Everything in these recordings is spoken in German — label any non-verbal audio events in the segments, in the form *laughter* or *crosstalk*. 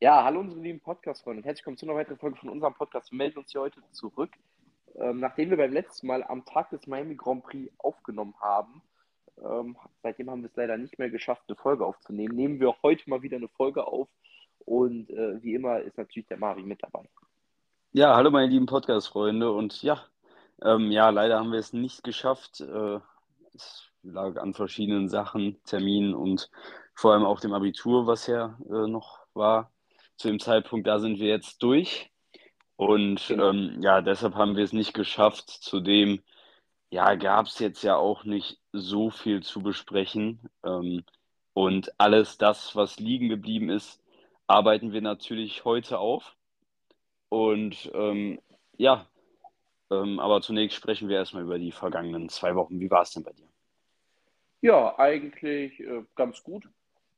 Ja, hallo unsere lieben Podcast-Freunde und herzlich willkommen zu einer weiteren Folge von unserem Podcast. Wir melden uns hier heute zurück. Ähm, nachdem wir beim letzten Mal am Tag des Miami Grand Prix aufgenommen haben, ähm, seitdem haben wir es leider nicht mehr geschafft, eine Folge aufzunehmen. Nehmen wir heute mal wieder eine Folge auf und äh, wie immer ist natürlich der Mari mit dabei. Ja, hallo meine lieben Podcast-Freunde und ja, ähm, ja, leider haben wir es nicht geschafft. Äh, es lag an verschiedenen Sachen, Terminen und vor allem auch dem Abitur, was ja äh, noch war zu dem Zeitpunkt, da sind wir jetzt durch. Und genau. ähm, ja, deshalb haben wir es nicht geschafft. Zudem, ja, gab es jetzt ja auch nicht so viel zu besprechen. Ähm, und alles das, was liegen geblieben ist, arbeiten wir natürlich heute auf. Und ähm, ja, ähm, aber zunächst sprechen wir erstmal über die vergangenen zwei Wochen. Wie war es denn bei dir? Ja, eigentlich äh, ganz gut.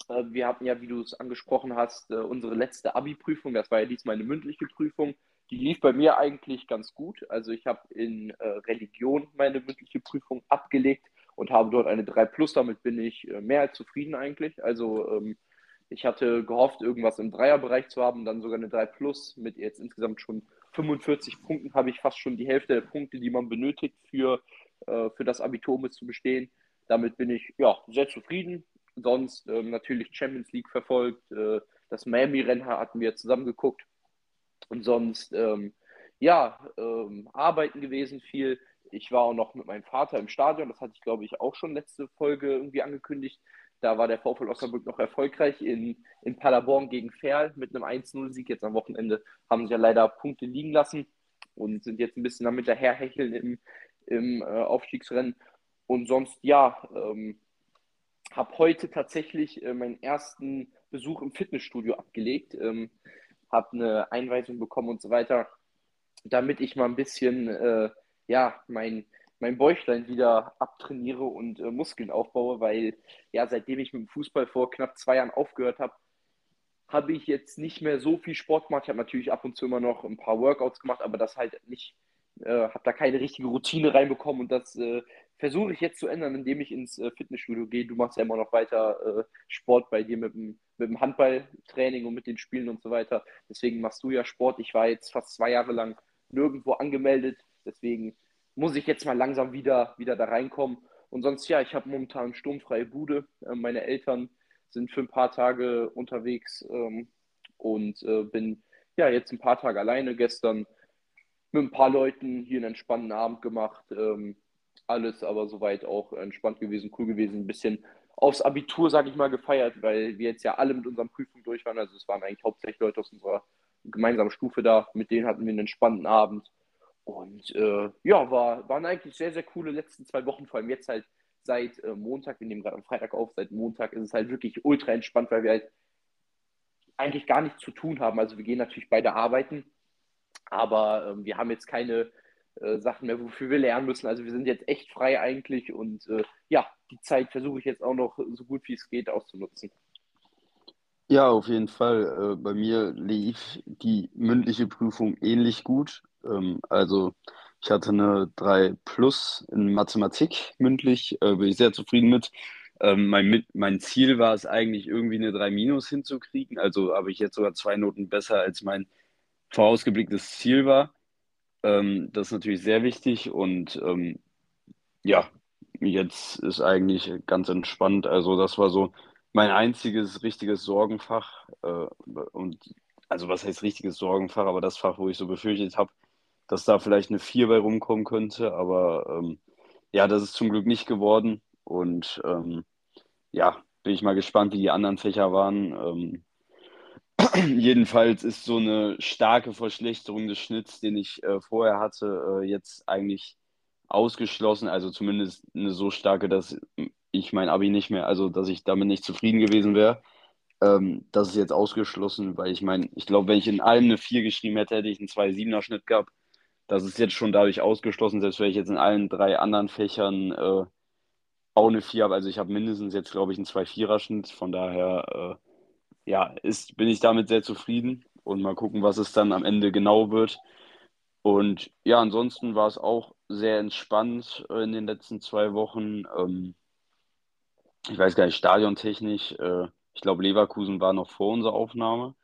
Äh, wir hatten ja, wie du es angesprochen hast, äh, unsere letzte Abi-Prüfung. Das war ja diesmal eine mündliche Prüfung. Die lief bei mir eigentlich ganz gut. Also ich habe in äh, Religion meine mündliche Prüfung abgelegt und habe dort eine 3 Plus. Damit bin ich mehr als zufrieden eigentlich. Also ähm, ich hatte gehofft, irgendwas im Dreierbereich zu haben, dann sogar eine 3 Plus mit jetzt insgesamt schon 45 Punkten habe ich fast schon die Hälfte der Punkte, die man benötigt für, für das Abitur, um es zu bestehen. Damit bin ich ja sehr zufrieden sonst ähm, natürlich Champions League verfolgt. Äh, das Miami-Rennen hatten wir zusammen geguckt. Und sonst, ähm, ja, ähm, arbeiten gewesen viel. Ich war auch noch mit meinem Vater im Stadion. Das hatte ich, glaube ich, auch schon letzte Folge irgendwie angekündigt. Da war der VfL Osnabrück noch erfolgreich in, in Paderborn gegen Ferl mit einem 1-0-Sieg. Jetzt am Wochenende haben sie ja leider Punkte liegen lassen und sind jetzt ein bisschen damit daherhecheln im, im äh, Aufstiegsrennen. Und sonst, ja, ähm, habe heute tatsächlich äh, meinen ersten Besuch im Fitnessstudio abgelegt, ähm, habe eine Einweisung bekommen und so weiter, damit ich mal ein bisschen, äh, ja, mein, mein Bäuchlein wieder abtrainiere und äh, Muskeln aufbaue, weil ja, seitdem ich mit dem Fußball vor knapp zwei Jahren aufgehört habe, habe ich jetzt nicht mehr so viel Sport gemacht. Ich habe natürlich ab und zu immer noch ein paar Workouts gemacht, aber das halt nicht, äh, habe da keine richtige Routine reinbekommen und das äh, versuche ich jetzt zu ändern, indem ich ins äh, Fitnessstudio gehe. Du machst ja immer noch weiter äh, Sport bei dir mit dem, mit dem Handballtraining und mit den Spielen und so weiter. Deswegen machst du ja Sport. Ich war jetzt fast zwei Jahre lang nirgendwo angemeldet. Deswegen muss ich jetzt mal langsam wieder, wieder da reinkommen. Und sonst, ja, ich habe momentan sturmfreie Bude. Äh, meine Eltern sind für ein paar Tage unterwegs ähm, und äh, bin ja jetzt ein paar Tage alleine. Gestern mit ein paar Leuten hier einen entspannten Abend gemacht. Ähm, alles aber soweit auch entspannt gewesen, cool gewesen. Ein bisschen aufs Abitur, sage ich mal, gefeiert, weil wir jetzt ja alle mit unseren Prüfungen durch waren. Also es waren eigentlich hauptsächlich Leute aus unserer gemeinsamen Stufe da. Mit denen hatten wir einen entspannten Abend. Und äh, ja, war, waren eigentlich sehr, sehr coole letzten zwei Wochen, vor allem jetzt halt seit äh, Montag, wir nehmen gerade am Freitag auf, seit Montag ist es halt wirklich ultra entspannt, weil wir halt eigentlich gar nichts zu tun haben. Also wir gehen natürlich beide arbeiten, aber äh, wir haben jetzt keine äh, Sachen mehr, wofür wir lernen müssen. Also wir sind jetzt echt frei eigentlich und äh, ja, die Zeit versuche ich jetzt auch noch so gut wie es geht auszunutzen. Ja, auf jeden Fall. Äh, bei mir lief die mündliche Prüfung ähnlich gut. Ähm, also ich hatte eine 3 Plus in Mathematik mündlich, äh, bin ich sehr zufrieden mit. Ähm, mein, mein Ziel war es eigentlich irgendwie eine 3 Minus hinzukriegen. Also habe ich jetzt sogar zwei Noten besser als mein vorausgeblicktes Ziel war. Ähm, das ist natürlich sehr wichtig und ähm, ja, jetzt ist eigentlich ganz entspannt. Also das war so mein einziges richtiges Sorgenfach äh, und also was heißt richtiges Sorgenfach, aber das Fach, wo ich so befürchtet habe, dass da vielleicht eine 4 bei rumkommen könnte, aber ähm, ja, das ist zum Glück nicht geworden und ähm, ja, bin ich mal gespannt, wie die anderen Fächer waren. Ähm, *clears throat* Jedenfalls ist so eine starke Verschlechterung des Schnitts, den ich äh, vorher hatte, äh, jetzt eigentlich ausgeschlossen. Also zumindest eine so starke, dass ich mein Abi nicht mehr, also dass ich damit nicht zufrieden gewesen wäre. Ähm, das ist jetzt ausgeschlossen, weil ich meine, ich glaube, wenn ich in allem eine 4 geschrieben hätte, hätte ich einen 2,7er Schnitt gehabt. Das ist jetzt schon dadurch ausgeschlossen, selbst wenn ich jetzt in allen drei anderen Fächern äh, auch eine 4 habe. Also ich habe mindestens jetzt, glaube ich, einen 2,4er Schnitt. Von daher äh, ja, ist, bin ich damit sehr zufrieden und mal gucken, was es dann am Ende genau wird. Und ja, ansonsten war es auch sehr entspannt äh, in den letzten zwei Wochen. Ähm, ich weiß gar nicht, stadiontechnisch. Äh, ich glaube, Leverkusen war noch vor unserer Aufnahme.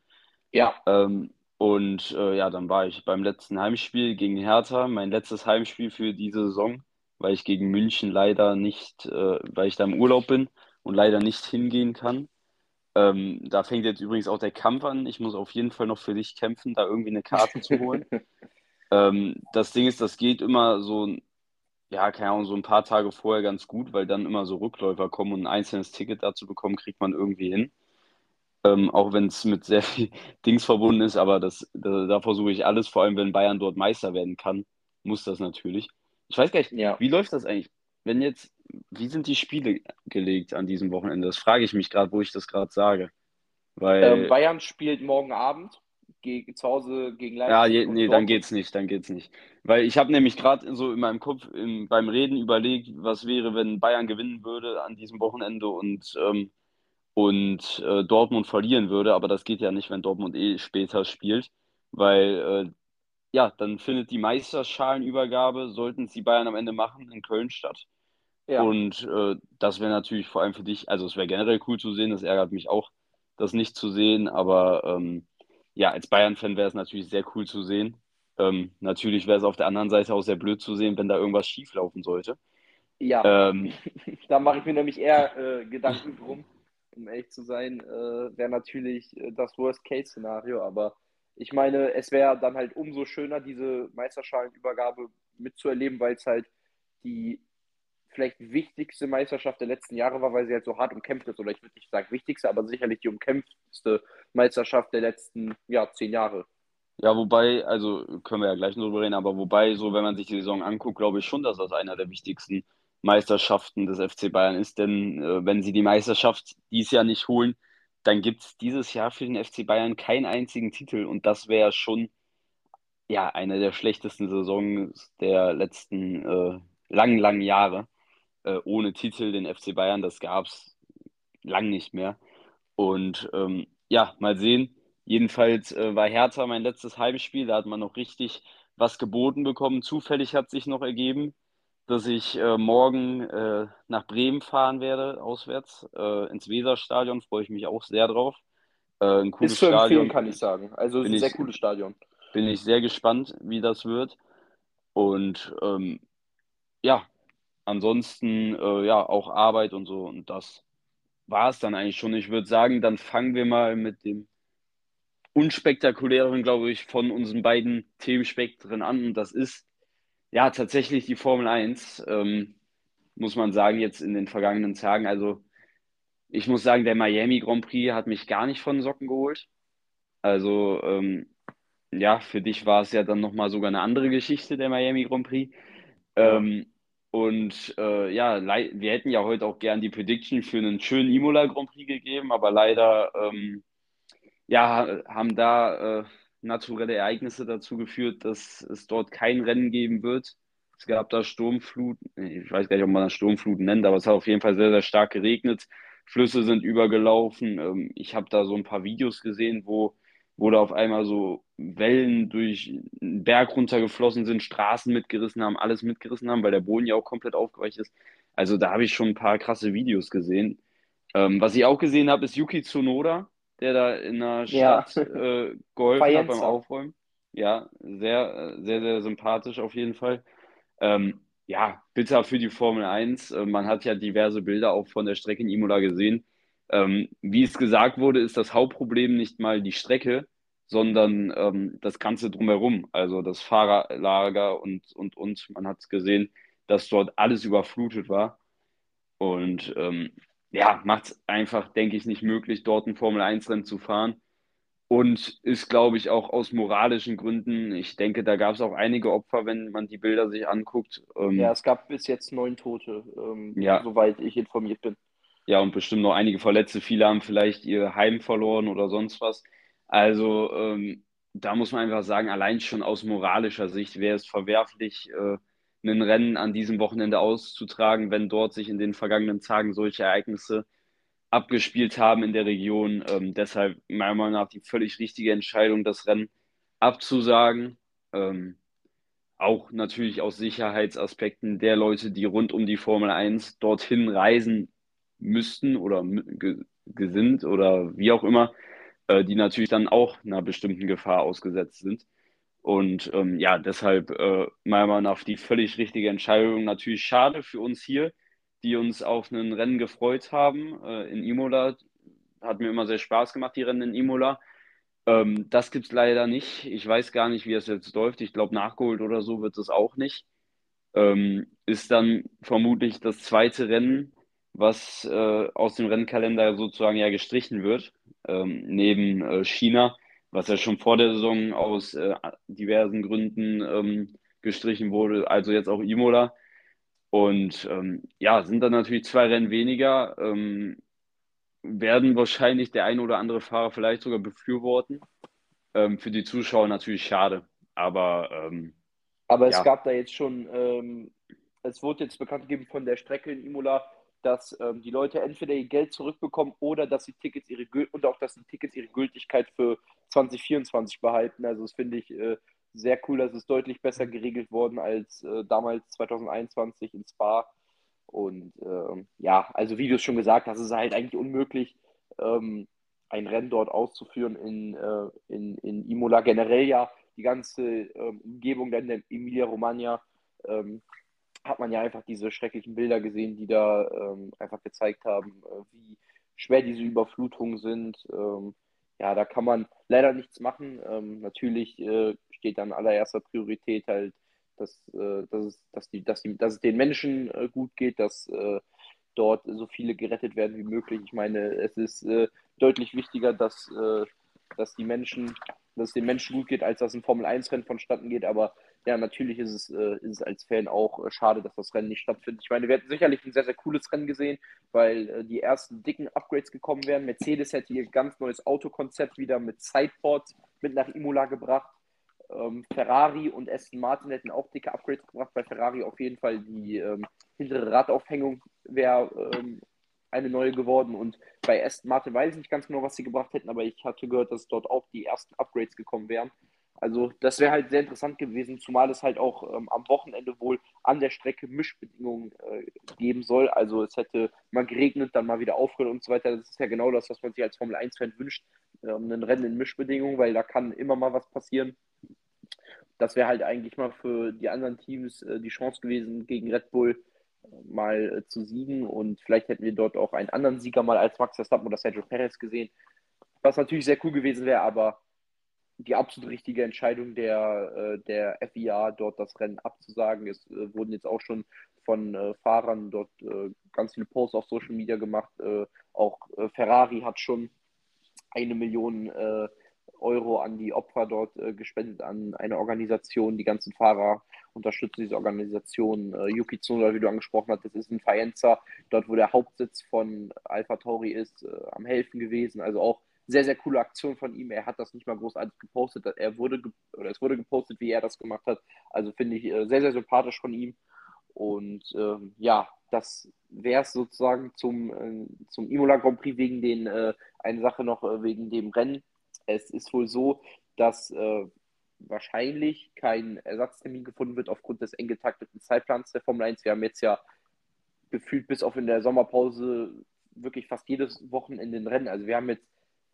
Ja. Ähm, und äh, ja, dann war ich beim letzten Heimspiel gegen Hertha, mein letztes Heimspiel für diese Saison, weil ich gegen München leider nicht, äh, weil ich da im Urlaub bin und leider nicht hingehen kann. Ähm, da fängt jetzt übrigens auch der Kampf an. Ich muss auf jeden Fall noch für dich kämpfen, da irgendwie eine Karte zu holen. *laughs* ähm, das Ding ist, das geht immer so, ja, keine Ahnung, so ein paar Tage vorher ganz gut, weil dann immer so Rückläufer kommen und ein einzelnes Ticket dazu bekommen, kriegt man irgendwie hin. Ähm, auch wenn es mit sehr viel *laughs* Dings verbunden ist, aber das, da, da versuche ich alles, vor allem wenn Bayern dort Meister werden kann, muss das natürlich. Ich weiß gar nicht, ja. wie läuft das eigentlich? Wenn jetzt, wie sind die Spiele gelegt an diesem Wochenende? Das frage ich mich gerade, wo ich das gerade sage. Weil, ähm, Bayern spielt morgen Abend gegen, zu Hause gegen Leipzig. Ja, je, nee, dann geht's nicht, dann geht's nicht. Weil ich habe nämlich gerade so in meinem Kopf im, beim Reden überlegt, was wäre, wenn Bayern gewinnen würde an diesem Wochenende und, ähm, und äh, Dortmund verlieren würde. Aber das geht ja nicht, wenn Dortmund eh später spielt, weil äh, ja, dann findet die Meisterschalenübergabe, sollten sie Bayern am Ende machen, in Köln statt. Ja. Und äh, das wäre natürlich vor allem für dich, also es wäre generell cool zu sehen, das ärgert mich auch, das nicht zu sehen, aber ähm, ja, als Bayern-Fan wäre es natürlich sehr cool zu sehen. Ähm, natürlich wäre es auf der anderen Seite auch sehr blöd zu sehen, wenn da irgendwas schieflaufen sollte. Ja, ähm, *laughs* da mache ich mir nämlich eher äh, Gedanken drum, um ehrlich zu sein, äh, wäre natürlich äh, das Worst-Case-Szenario, aber ich meine, es wäre dann halt umso schöner, diese Meisterschalenübergabe mitzuerleben, weil es halt die vielleicht wichtigste Meisterschaft der letzten Jahre war, weil sie halt so hart umkämpft ist. Oder ich würde nicht sagen wichtigste, aber sicherlich die umkämpfteste Meisterschaft der letzten ja, zehn Jahre. Ja, wobei, also können wir ja gleich noch drüber reden, aber wobei, so wenn man sich die Saison anguckt, glaube ich schon, dass das einer der wichtigsten Meisterschaften des FC Bayern ist. Denn äh, wenn sie die Meisterschaft dieses Jahr nicht holen, dann gibt es dieses Jahr für den FC Bayern keinen einzigen Titel und das wäre schon ja eine der schlechtesten Saisons der letzten äh, langen, langen Jahre äh, ohne Titel den FC Bayern. Das gab es lang nicht mehr. Und ähm, ja, mal sehen. Jedenfalls äh, war Hertha mein letztes Heimspiel. Da hat man noch richtig was geboten bekommen. Zufällig hat sich noch ergeben, dass ich äh, morgen äh, nach Bremen fahren werde, auswärts, äh, ins Weserstadion. Freue ich mich auch sehr drauf. Äh, ein cooles Ist zu Stadion. empfehlen, kann ich sagen. Also ist ein sehr cooles Stadion. Bin ich sehr gespannt, wie das wird. Und ähm, ja, ansonsten äh, ja auch Arbeit und so. Und das war es dann eigentlich schon. Ich würde sagen, dann fangen wir mal mit dem unspektakulären, glaube ich, von unseren beiden Themenspektren an. Und das ist ja tatsächlich die Formel 1. Ähm, muss man sagen, jetzt in den vergangenen Tagen. Also ich muss sagen, der Miami Grand Prix hat mich gar nicht von Socken geholt. Also ähm, ja, für dich war es ja dann nochmal sogar eine andere Geschichte, der Miami Grand Prix. Ähm, und äh, ja, wir hätten ja heute auch gern die Prediction für einen schönen Imola Grand Prix gegeben, aber leider ähm, ja, haben da äh, naturelle Ereignisse dazu geführt, dass es dort kein Rennen geben wird. Es gab da Sturmfluten, ich weiß gar nicht, ob man das Sturmfluten nennt, aber es hat auf jeden Fall sehr, sehr stark geregnet. Flüsse sind übergelaufen. Ähm, ich habe da so ein paar Videos gesehen, wo wo da auf einmal so Wellen durch einen Berg runtergeflossen sind, Straßen mitgerissen haben, alles mitgerissen haben, weil der Boden ja auch komplett aufgeweicht ist. Also da habe ich schon ein paar krasse Videos gesehen. Ähm, was ich auch gesehen habe, ist Yuki Tsunoda, der da in der Stadt ja. äh, geholfen hat beim Aufräumen. Ja, sehr, sehr, sehr sympathisch auf jeden Fall. Ähm, ja, bitter für die Formel 1. Äh, man hat ja diverse Bilder auch von der Strecke in Imola gesehen. Ähm, wie es gesagt wurde, ist das Hauptproblem nicht mal die Strecke, sondern ähm, das Ganze drumherum, also das Fahrerlager und, und, und. Man hat gesehen, dass dort alles überflutet war. Und ähm, ja, macht es einfach, denke ich, nicht möglich, dort ein Formel-1-Rennen zu fahren. Und ist, glaube ich, auch aus moralischen Gründen, ich denke, da gab es auch einige Opfer, wenn man die Bilder sich anguckt. Ähm, ja, es gab bis jetzt neun Tote, ähm, ja. soweit ich informiert bin. Ja, und bestimmt noch einige Verletzte. Viele haben vielleicht ihr Heim verloren oder sonst was. Also ähm, da muss man einfach sagen, allein schon aus moralischer Sicht wäre es verwerflich, äh, ein Rennen an diesem Wochenende auszutragen, wenn dort sich in den vergangenen Tagen solche Ereignisse abgespielt haben in der Region. Ähm, deshalb meiner Meinung nach die völlig richtige Entscheidung, das Rennen abzusagen. Ähm, auch natürlich aus Sicherheitsaspekten der Leute, die rund um die Formel 1 dorthin reisen müssten oder gesinnt oder wie auch immer, äh, die natürlich dann auch einer bestimmten Gefahr ausgesetzt sind. Und ähm, ja, deshalb äh, meiner Meinung nach die völlig richtige Entscheidung. Natürlich schade für uns hier, die uns auf ein Rennen gefreut haben. Äh, in Imola hat mir immer sehr Spaß gemacht, die Rennen in Imola. Ähm, das gibt es leider nicht. Ich weiß gar nicht, wie es jetzt läuft. Ich glaube, nachgeholt oder so wird es auch nicht. Ähm, ist dann vermutlich das zweite Rennen, was äh, aus dem Rennkalender sozusagen ja gestrichen wird, ähm, neben äh, China, was ja schon vor der Saison aus äh, diversen Gründen ähm, gestrichen wurde, also jetzt auch Imola. Und ähm, ja, sind dann natürlich zwei Rennen weniger, ähm, werden wahrscheinlich der eine oder andere Fahrer vielleicht sogar befürworten. Ähm, für die Zuschauer natürlich schade, aber. Ähm, aber es ja. gab da jetzt schon, es wurde jetzt bekannt gegeben von der Strecke in Imola, dass ähm, die Leute entweder ihr Geld zurückbekommen oder dass die Tickets ihre und auch dass die Tickets ihre Gültigkeit für 2024 behalten. Also das finde ich äh, sehr cool, dass es deutlich besser mhm. geregelt worden als äh, damals 2021 in Spa. Und äh, ja, also wie du es schon gesagt hast, ist es halt eigentlich unmöglich, ähm, ein Rennen dort auszuführen in, äh, in, in Imola. Generell ja die ganze ähm, Umgebung dann in Emilia Romagna ähm, hat man ja einfach diese schrecklichen Bilder gesehen, die da ähm, einfach gezeigt haben, äh, wie schwer diese Überflutungen sind. Ähm, ja, da kann man leider nichts machen. Ähm, natürlich äh, steht an allererster Priorität halt, dass, äh, dass, es, dass, die, dass, die, dass es den Menschen äh, gut geht, dass äh, dort so viele gerettet werden wie möglich. Ich meine, es ist äh, deutlich wichtiger, dass, dass die Menschen, dass es den Menschen gut geht, als dass ein Formel-1-Rennen vonstatten geht, aber ja, natürlich ist es, äh, ist es als Fan auch äh, schade, dass das Rennen nicht stattfindet. Ich meine, wir hätten sicherlich ein sehr, sehr cooles Rennen gesehen, weil äh, die ersten dicken Upgrades gekommen wären. Mercedes hätte ihr ganz neues Autokonzept wieder mit Sideports mit nach Imola gebracht. Ähm, Ferrari und Aston Martin hätten auch dicke Upgrades gebracht. Bei Ferrari auf jeden Fall die ähm, hintere Radaufhängung wäre ähm, eine neue geworden. Und bei Aston Martin weiß ich nicht ganz genau, was sie gebracht hätten, aber ich hatte gehört, dass dort auch die ersten Upgrades gekommen wären. Also das wäre halt sehr interessant gewesen, zumal es halt auch ähm, am Wochenende wohl an der Strecke Mischbedingungen äh, geben soll. Also es hätte mal geregnet, dann mal wieder aufgehört und so weiter. Das ist ja genau das, was man sich als Formel 1-Fan wünscht, ähm, ein Rennen in Mischbedingungen, weil da kann immer mal was passieren. Das wäre halt eigentlich mal für die anderen Teams äh, die Chance gewesen, gegen Red Bull äh, mal äh, zu siegen. Und vielleicht hätten wir dort auch einen anderen Sieger mal als Max Verstappen oder Sergio Perez gesehen, was natürlich sehr cool gewesen wäre, aber die absolut richtige Entscheidung der, äh, der FIA, dort das Rennen abzusagen. Es äh, wurden jetzt auch schon von äh, Fahrern dort ganz viele Posts auf Social Media gemacht. auch Ferrari hat schon eine Million Euro an die Opfer dort gespendet, an eine Organisation. Die ganzen Fahrer unterstützen diese Organisation. Yuki Tsunoda, wie du angesprochen hast, das ist in Faenza, dort wo der Hauptsitz von Alpha Tauri ist, am Helfen gewesen. Also auch sehr, sehr coole Aktion von ihm. Er hat das nicht mal großartig gepostet. Er wurde oder es wurde gepostet, wie er das gemacht hat. Also finde ich äh, sehr, sehr sympathisch von ihm. Und ähm, ja, das wäre es sozusagen zum, äh, zum Imola Grand Prix wegen den, äh, eine Sache noch äh, wegen dem Rennen. Es ist wohl so, dass äh, wahrscheinlich kein Ersatztermin gefunden wird aufgrund des eng getakteten Zeitplans der Formel 1. Wir haben jetzt ja gefühlt bis auf in der Sommerpause wirklich fast jedes Wochenende ein Rennen. Also wir haben jetzt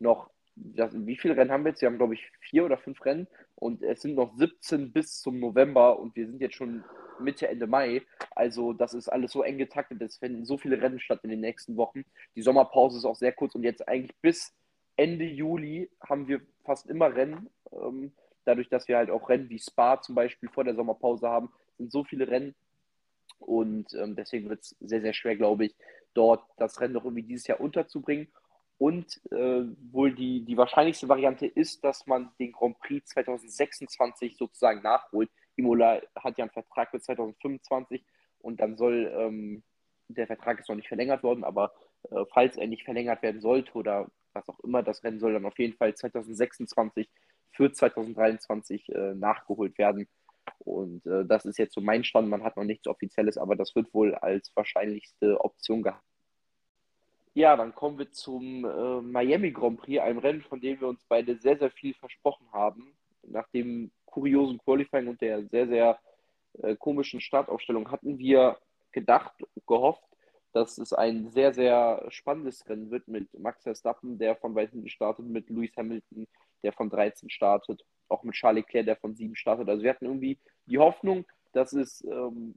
noch, das, wie viele Rennen haben wir jetzt? Wir haben, glaube ich, vier oder fünf Rennen und es sind noch 17 bis zum November und wir sind jetzt schon Mitte, Ende Mai. Also das ist alles so eng getaktet, es finden so viele Rennen statt in den nächsten Wochen. Die Sommerpause ist auch sehr kurz und jetzt eigentlich bis Ende Juli haben wir fast immer Rennen. Ähm, dadurch, dass wir halt auch Rennen wie Spa zum Beispiel vor der Sommerpause haben, sind so viele Rennen. Und ähm, deswegen wird es sehr, sehr schwer, glaube ich, dort das Rennen noch irgendwie dieses Jahr unterzubringen. Und äh, wohl die, die wahrscheinlichste Variante ist, dass man den Grand Prix 2026 sozusagen nachholt. Imola hat ja einen Vertrag für 2025 und dann soll, ähm, der Vertrag ist noch nicht verlängert worden, aber äh, falls er nicht verlängert werden sollte oder was auch immer, das Rennen soll dann auf jeden Fall 2026 für 2023 äh, nachgeholt werden. Und äh, das ist jetzt so mein Stand. Man hat noch nichts Offizielles, aber das wird wohl als wahrscheinlichste Option gehabt. Ja, dann kommen wir zum äh, Miami Grand Prix, einem Rennen, von dem wir uns beide sehr, sehr viel versprochen haben. Nach dem kuriosen Qualifying und der sehr, sehr äh, komischen Startaufstellung hatten wir gedacht, gehofft, dass es ein sehr, sehr spannendes Rennen wird mit Max Verstappen, der von weit hinten startet, mit Lewis Hamilton, der von 13 startet, auch mit Charles Leclerc, der von 7 startet. Also wir hatten irgendwie die Hoffnung, dass es ähm,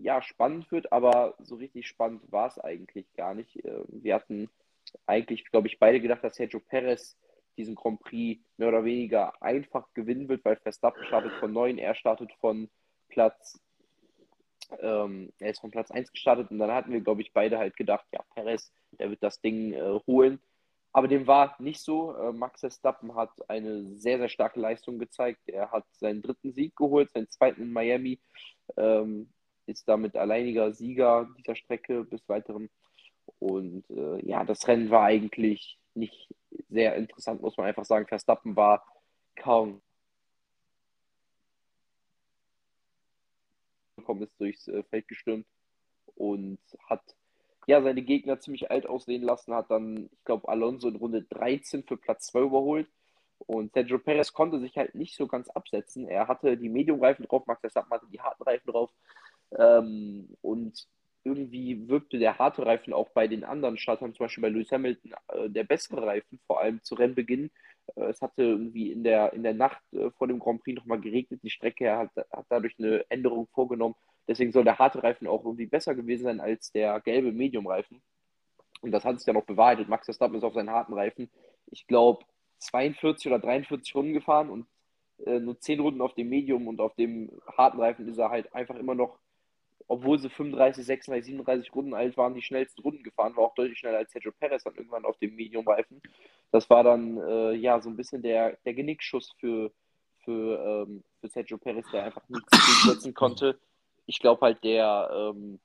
ja spannend wird, aber so richtig spannend war es eigentlich gar nicht. Ähm, wir hatten eigentlich, glaube ich, beide gedacht, dass Sergio Perez diesen Grand Prix mehr oder weniger einfach gewinnen wird, weil Verstappen startet von 9, er startet von Platz ähm, er ist von Platz 1 gestartet und dann hatten wir, glaube ich, beide halt gedacht, ja, Perez, der wird das Ding äh, holen. Aber dem war nicht so. Äh, Max Verstappen hat eine sehr, sehr starke Leistung gezeigt. Er hat seinen dritten Sieg geholt, seinen zweiten in Miami. Ähm, ist damit alleiniger Sieger dieser Strecke bis weiteren. Und äh, ja, das Rennen war eigentlich nicht sehr interessant, muss man einfach sagen. Verstappen war kaum ist, durchs äh, Feld gestürmt und hat ja seine Gegner ziemlich alt aussehen lassen, hat dann, ich glaube, Alonso in Runde 13 für Platz 2 überholt. Und Sergio Perez konnte sich halt nicht so ganz absetzen. Er hatte die Medium-Reifen drauf, Max Verstappen hatte die harten Reifen drauf. Ähm, und irgendwie wirkte der harte Reifen auch bei den anderen Startern, zum Beispiel bei Lewis Hamilton, äh, der bessere Reifen, vor allem zu Rennbeginn. Äh, es hatte irgendwie in der, in der Nacht äh, vor dem Grand Prix nochmal geregnet. Die Strecke hat, hat dadurch eine Änderung vorgenommen. Deswegen soll der harte Reifen auch irgendwie besser gewesen sein als der gelbe Medium-Reifen. Und das hat sich ja noch bewahrheitet. Max Verstappen ist auf seinen harten Reifen, ich glaube, 42 oder 43 Runden gefahren und äh, nur 10 Runden auf dem Medium und auf dem harten Reifen ist er halt einfach immer noch obwohl sie 35, 36, 37 Runden alt waren, die schnellsten Runden gefahren, war auch deutlich schneller als Sergio Perez dann irgendwann auf dem Medium-Reifen. Das war dann äh, ja so ein bisschen der, der Genickschuss für, für, ähm, für Sergio Perez, der einfach nichts durchsetzen konnte. Ich glaube halt, der, ähm,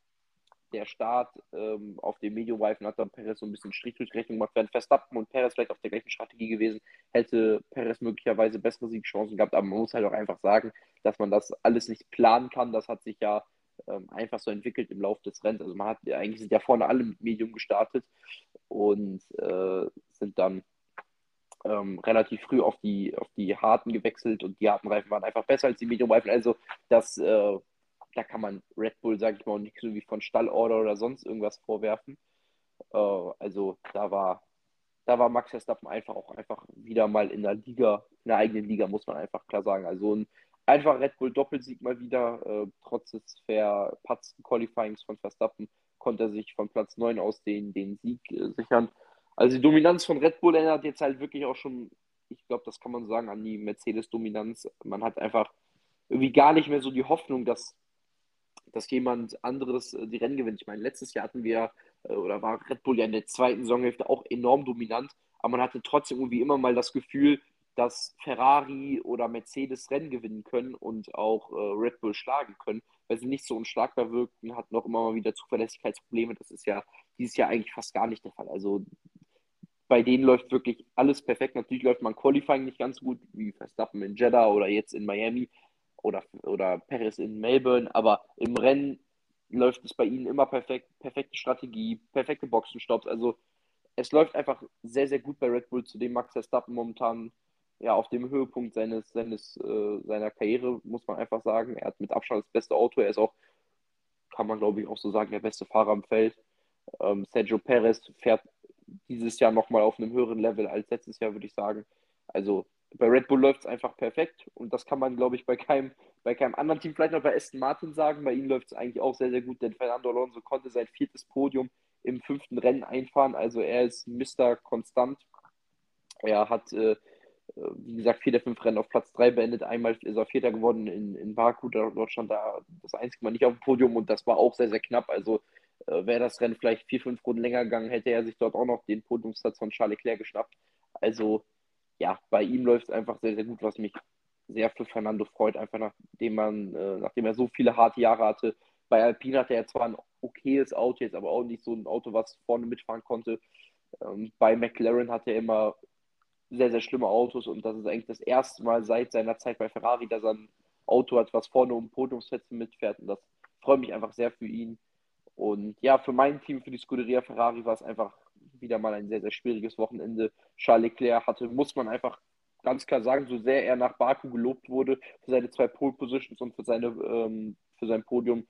der Start ähm, auf dem Medium-Reifen hat dann Perez so ein bisschen Strich durch Rechnung gemacht. Wären Verstappen und Perez vielleicht auf der gleichen Strategie gewesen, hätte Perez möglicherweise bessere Siegchancen gehabt. Aber man muss halt auch einfach sagen, dass man das alles nicht planen kann. Das hat sich ja ähm, einfach so entwickelt im Laufe des Rennens. Also man hat eigentlich sind ja vorne alle mit Medium gestartet und äh, sind dann ähm, relativ früh auf die, auf die harten gewechselt und die harten Reifen waren einfach besser als die Medium-Reifen. Also das, äh, da kann man Red Bull, sage ich mal, nicht so wie von Stallorder oder sonst irgendwas vorwerfen. Äh, also da war, da war Max Verstappen einfach auch einfach wieder mal in der Liga, in der eigenen Liga, muss man einfach klar sagen. Also ein einfach Red Bull Doppelsieg mal wieder. Äh, trotz des verpatzten Qualifyings von Verstappen konnte er sich von Platz 9 aus den, den Sieg äh, sichern. Also die Dominanz von Red Bull erinnert jetzt halt wirklich auch schon, ich glaube, das kann man sagen, an die Mercedes-Dominanz. Man hat einfach irgendwie gar nicht mehr so die Hoffnung, dass, dass jemand anderes äh, die Rennen gewinnt. Ich meine, letztes Jahr hatten wir, äh, oder war Red Bull ja in der zweiten Saisonhälfte auch enorm dominant, aber man hatte trotzdem irgendwie immer mal das Gefühl, dass Ferrari oder Mercedes Rennen gewinnen können und auch äh, Red Bull schlagen können, weil sie nicht so unschlagbar wirkten, hatten auch immer mal wieder Zuverlässigkeitsprobleme. Das ist ja dieses Jahr eigentlich fast gar nicht der Fall. Also bei denen läuft wirklich alles perfekt. Natürlich läuft man Qualifying nicht ganz gut wie Verstappen in Jeddah oder jetzt in Miami oder, oder Paris in Melbourne, aber im Rennen läuft es bei ihnen immer perfekt. Perfekte Strategie, perfekte Boxenstopps. Also es läuft einfach sehr, sehr gut bei Red Bull, zu dem Max Verstappen momentan ja, auf dem Höhepunkt seines, seines, äh, seiner Karriere, muss man einfach sagen. Er hat mit Abstand das beste Auto. Er ist auch, kann man glaube ich auch so sagen, der beste Fahrer am Feld. Ähm, Sergio Perez fährt dieses Jahr nochmal auf einem höheren Level als letztes Jahr, würde ich sagen. Also bei Red Bull läuft es einfach perfekt und das kann man, glaube ich, bei keinem, bei keinem anderen Team, vielleicht noch bei Aston Martin sagen. Bei ihnen läuft es eigentlich auch sehr, sehr gut, denn Fernando Alonso konnte sein viertes Podium im fünften Rennen einfahren. Also er ist Mr. Konstant. Er hat äh, wie gesagt, vier der fünf Rennen auf Platz drei beendet. Einmal ist er Vierter geworden in, in Baku, dort stand da das einzige Mal nicht auf dem Podium und das war auch sehr, sehr knapp. Also äh, wäre das Rennen vielleicht vier, fünf Runden länger gegangen, hätte er sich dort auch noch den Podiumsplatz von Charles Leclerc geschnappt. Also ja, bei ihm läuft es einfach sehr, sehr gut, was mich sehr für Fernando freut, einfach nachdem man, äh, nachdem er so viele harte Jahre hatte. Bei Alpine hatte er zwar ein okayes Auto, jetzt aber auch nicht so ein Auto, was vorne mitfahren konnte. Ähm, bei McLaren hatte er immer sehr, sehr schlimme Autos und das ist eigentlich das erste Mal seit seiner Zeit bei Ferrari, dass er ein Auto hat, was vorne um Podiumsplätze mitfährt und das freut mich einfach sehr für ihn. Und ja, für mein Team, für die Scuderia Ferrari war es einfach wieder mal ein sehr, sehr schwieriges Wochenende. Charles Leclerc hatte, muss man einfach ganz klar sagen, so sehr er nach Baku gelobt wurde für seine zwei Pole Positions und für seine ähm, für sein Podium.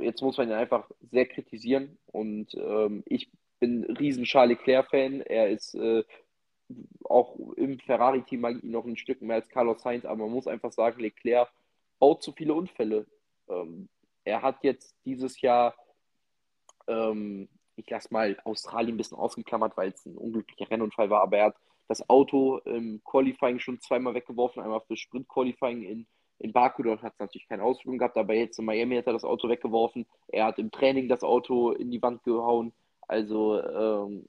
Jetzt muss man ihn einfach sehr kritisieren und ähm, ich bin riesen Charles Leclerc-Fan. Er ist äh, auch im Ferrari-Team mag ich ihn noch ein Stück mehr als Carlos Sainz, aber man muss einfach sagen, Leclerc baut zu viele Unfälle. Ähm, er hat jetzt dieses Jahr, ähm, ich lasse mal Australien ein bisschen ausgeklammert, weil es ein unglücklicher Rennunfall war, aber er hat das Auto im Qualifying schon zweimal weggeworfen, einmal für Sprint-Qualifying in, in Baku, dort hat es natürlich keine Auswirkungen gehabt, aber jetzt in Miami hat er das Auto weggeworfen, er hat im Training das Auto in die Wand gehauen, also ähm,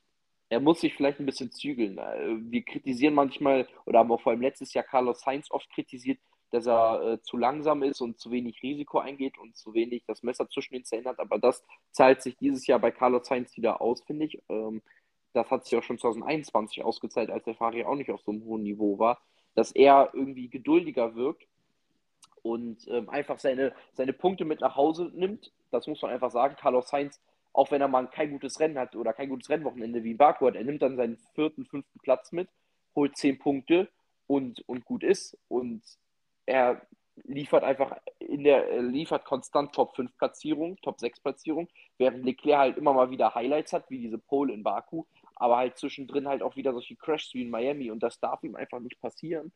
er muss sich vielleicht ein bisschen zügeln. Äh, wir kritisieren manchmal, oder haben auch vor allem letztes Jahr Carlos Sainz oft kritisiert, dass er äh, zu langsam ist und zu wenig Risiko eingeht und zu wenig das Messer zwischen den Zähnen hat. Aber das zahlt sich dieses Jahr bei Carlos Sainz wieder aus, finde ich. Ähm, das hat sich auch schon 2021 ausgezahlt, als der Fahrer auch nicht auf so einem hohen Niveau war, dass er irgendwie geduldiger wirkt und ähm, einfach seine, seine Punkte mit nach Hause nimmt. Das muss man einfach sagen. Carlos Sainz, auch wenn er mal kein gutes Rennen hat oder kein gutes Rennwochenende wie Baku hat, er nimmt dann seinen vierten, fünften Platz mit, holt zehn Punkte und, und gut ist. Und er liefert einfach in der, liefert konstant Top 5 Platzierung, Top 6 Platzierung, während Leclerc halt immer mal wieder Highlights hat, wie diese Pole in Baku, aber halt zwischendrin halt auch wieder solche Crashs wie in Miami und das darf ihm einfach nicht passieren.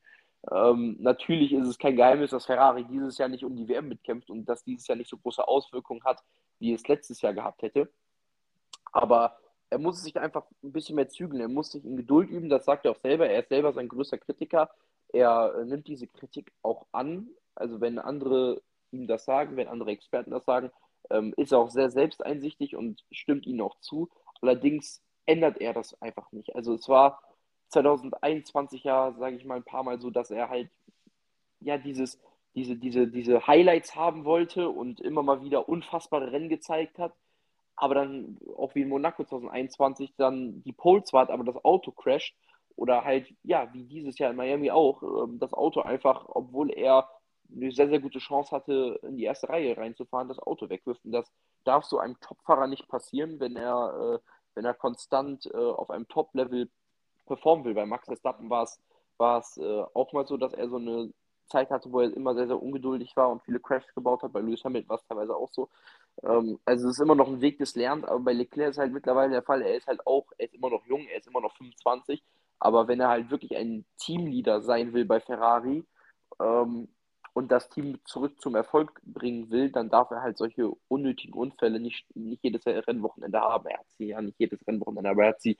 Ähm, natürlich ist es kein Geheimnis, dass Ferrari dieses Jahr nicht um die WM mitkämpft und dass dieses Jahr nicht so große Auswirkungen hat, wie es letztes Jahr gehabt hätte. Aber er muss sich einfach ein bisschen mehr zügeln. Er muss sich in Geduld üben, das sagt er auch selber. Er ist selber sein größter Kritiker er äh, nimmt diese Kritik auch an. Also wenn andere ihm das sagen, wenn andere Experten das sagen, ähm, ist er auch sehr selbsteinsichtig und stimmt ihnen auch zu. Allerdings ändert er das einfach nicht. Also es war 2021 ja, sage ich mal, ein paar Mal so, dass er halt ja dieses, diese, diese, diese Highlights haben wollte und immer mal wieder unfassbare Rennen gezeigt hat. Aber dann, auch wie in Monaco 2021, dann die Poles war, aber das Auto crasht oder halt, ja, wie dieses Jahr in Miami auch, ähm, das Auto einfach, obwohl er eine sehr, sehr gute Chance hatte, in die erste Reihe reinzufahren, das Auto wegwirft. Und das darf so einem Topfahrer nicht passieren, wenn er, äh, wenn er konstant äh, auf einem Top-Level performen will. Bei Max Verstappen war es, war es äh, auch mal so, dass er so eine Zeit hatte, wo er immer sehr, sehr ungeduldig war und viele Crashs gebaut hat. Bei Lewis Hamilton war es teilweise auch so. Ähm, also es ist immer noch ein Weg des Lernens, aber bei Leclerc ist halt mittlerweile der Fall, er ist halt auch, er ist immer noch jung, er ist immer noch 25 aber wenn er halt wirklich ein Teamleader sein will bei Ferrari ähm, und das Team zurück zum Erfolg bringen will, dann darf er halt solche unnötigen Unfälle nicht, nicht jedes Rennwochenende haben. Er hat sie ja nicht jedes Rennwochenende, aber er hat sie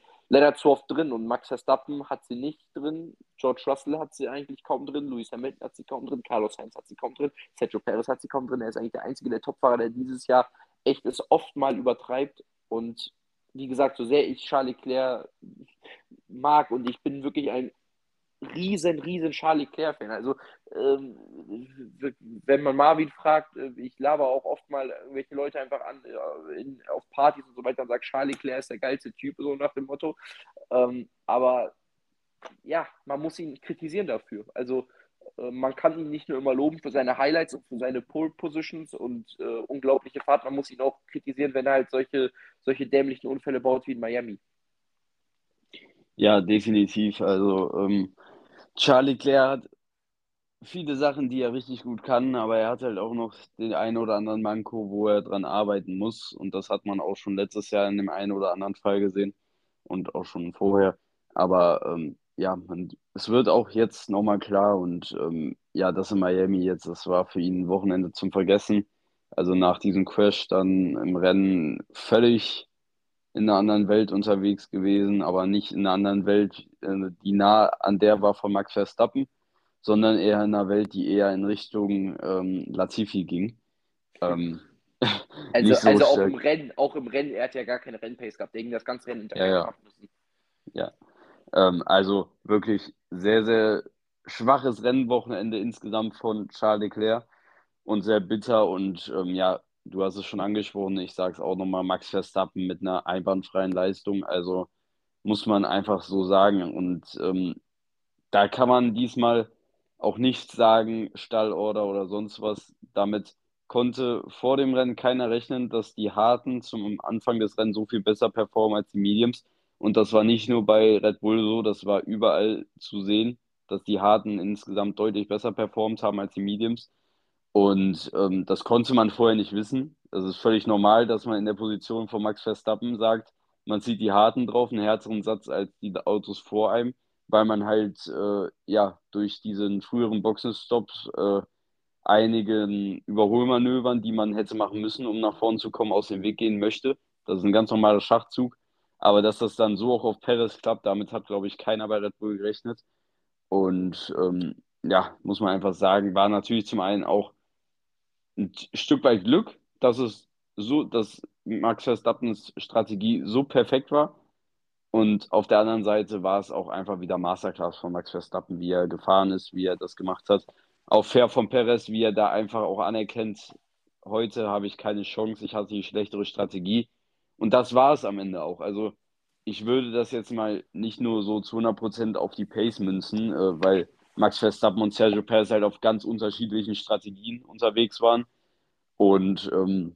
zu oft drin und Max Verstappen hat sie nicht drin, George Russell hat sie eigentlich kaum drin, Lewis Hamilton hat sie kaum drin, Carlos Sainz hat sie kaum drin, Sergio Perez hat sie kaum drin. Er ist eigentlich der einzige der Topfahrer, der dieses Jahr echt es oft mal übertreibt. Und wie gesagt, so sehr ich Charles Leclerc mag und ich bin wirklich ein riesen, riesen Charles Leclerc-Fan. Also, ähm, wenn man Marvin fragt, äh, ich laber auch oft mal irgendwelche Leute einfach an äh, in, auf Partys und so weiter und sage, Charles Leclerc ist der geilste Typ, so nach dem Motto. Ähm, aber ja, man muss ihn kritisieren dafür. Also, äh, man kann ihn nicht nur immer loben für seine Highlights und für seine Pole Positions und äh, unglaubliche Fahrt, man muss ihn auch kritisieren, wenn er halt solche, solche dämlichen Unfälle baut wie in Miami. Ja, definitiv. Also ähm, Charlie Leclerc hat viele Sachen, die er richtig gut kann, aber er hat halt auch noch den einen oder anderen Manko, wo er dran arbeiten muss. Und das hat man auch schon letztes Jahr in dem einen oder anderen Fall gesehen und auch schon vorher. Aber ähm, ja, man, es wird auch jetzt nochmal klar und ähm, ja, das in Miami jetzt, das war für ihn ein Wochenende zum Vergessen. Also nach diesem Crash dann im Rennen völlig in einer anderen Welt unterwegs gewesen, aber nicht in einer anderen Welt, äh, die nah an der war von Max Verstappen, sondern eher in einer Welt, die eher in Richtung ähm, Latifi ging. Ähm, *laughs* also, so also auch im Rennen, auch im Rennen, er hat ja gar keine Rennpace gehabt, der das ganze Rennen hinterher ja, ja. Ja, ähm, also wirklich sehr, sehr schwaches Rennwochenende insgesamt von Charles Leclerc und sehr bitter. Und ähm, ja, du hast es schon angesprochen, ich sage es auch nochmal, Max Verstappen mit einer einwandfreien Leistung. Also muss man einfach so sagen. Und ähm, da kann man diesmal auch nicht sagen, Stallorder oder sonst was. Damit konnte vor dem Rennen keiner rechnen, dass die Harten zum Anfang des Rennens so viel besser performen als die Mediums. Und das war nicht nur bei Red Bull so, das war überall zu sehen, dass die Harten insgesamt deutlich besser performt haben als die Mediums. Und ähm, das konnte man vorher nicht wissen. Das ist völlig normal, dass man in der Position von Max Verstappen sagt, man zieht die Harten drauf, einen härteren Satz als die Autos vor einem, weil man halt äh, ja durch diesen früheren Boxenstops äh, einigen Überholmanövern, die man hätte machen müssen, um nach vorne zu kommen, aus dem Weg gehen möchte. Das ist ein ganz normaler Schachzug. Aber dass das dann so auch auf Perez klappt, damit hat, glaube ich, keiner bei Red Bull gerechnet. Und ähm, ja, muss man einfach sagen, war natürlich zum einen auch ein Stück weit Glück, dass es so, dass Max Verstappens Strategie so perfekt war. Und auf der anderen Seite war es auch einfach wieder Masterclass von Max Verstappen, wie er gefahren ist, wie er das gemacht hat. Auch fair von Perez, wie er da einfach auch anerkennt, heute habe ich keine Chance, ich hatte die schlechtere Strategie. Und das war es am Ende auch. Also ich würde das jetzt mal nicht nur so zu 100% auf die Pace münzen, äh, weil Max Verstappen und Sergio Perez halt auf ganz unterschiedlichen Strategien unterwegs waren. Und ähm,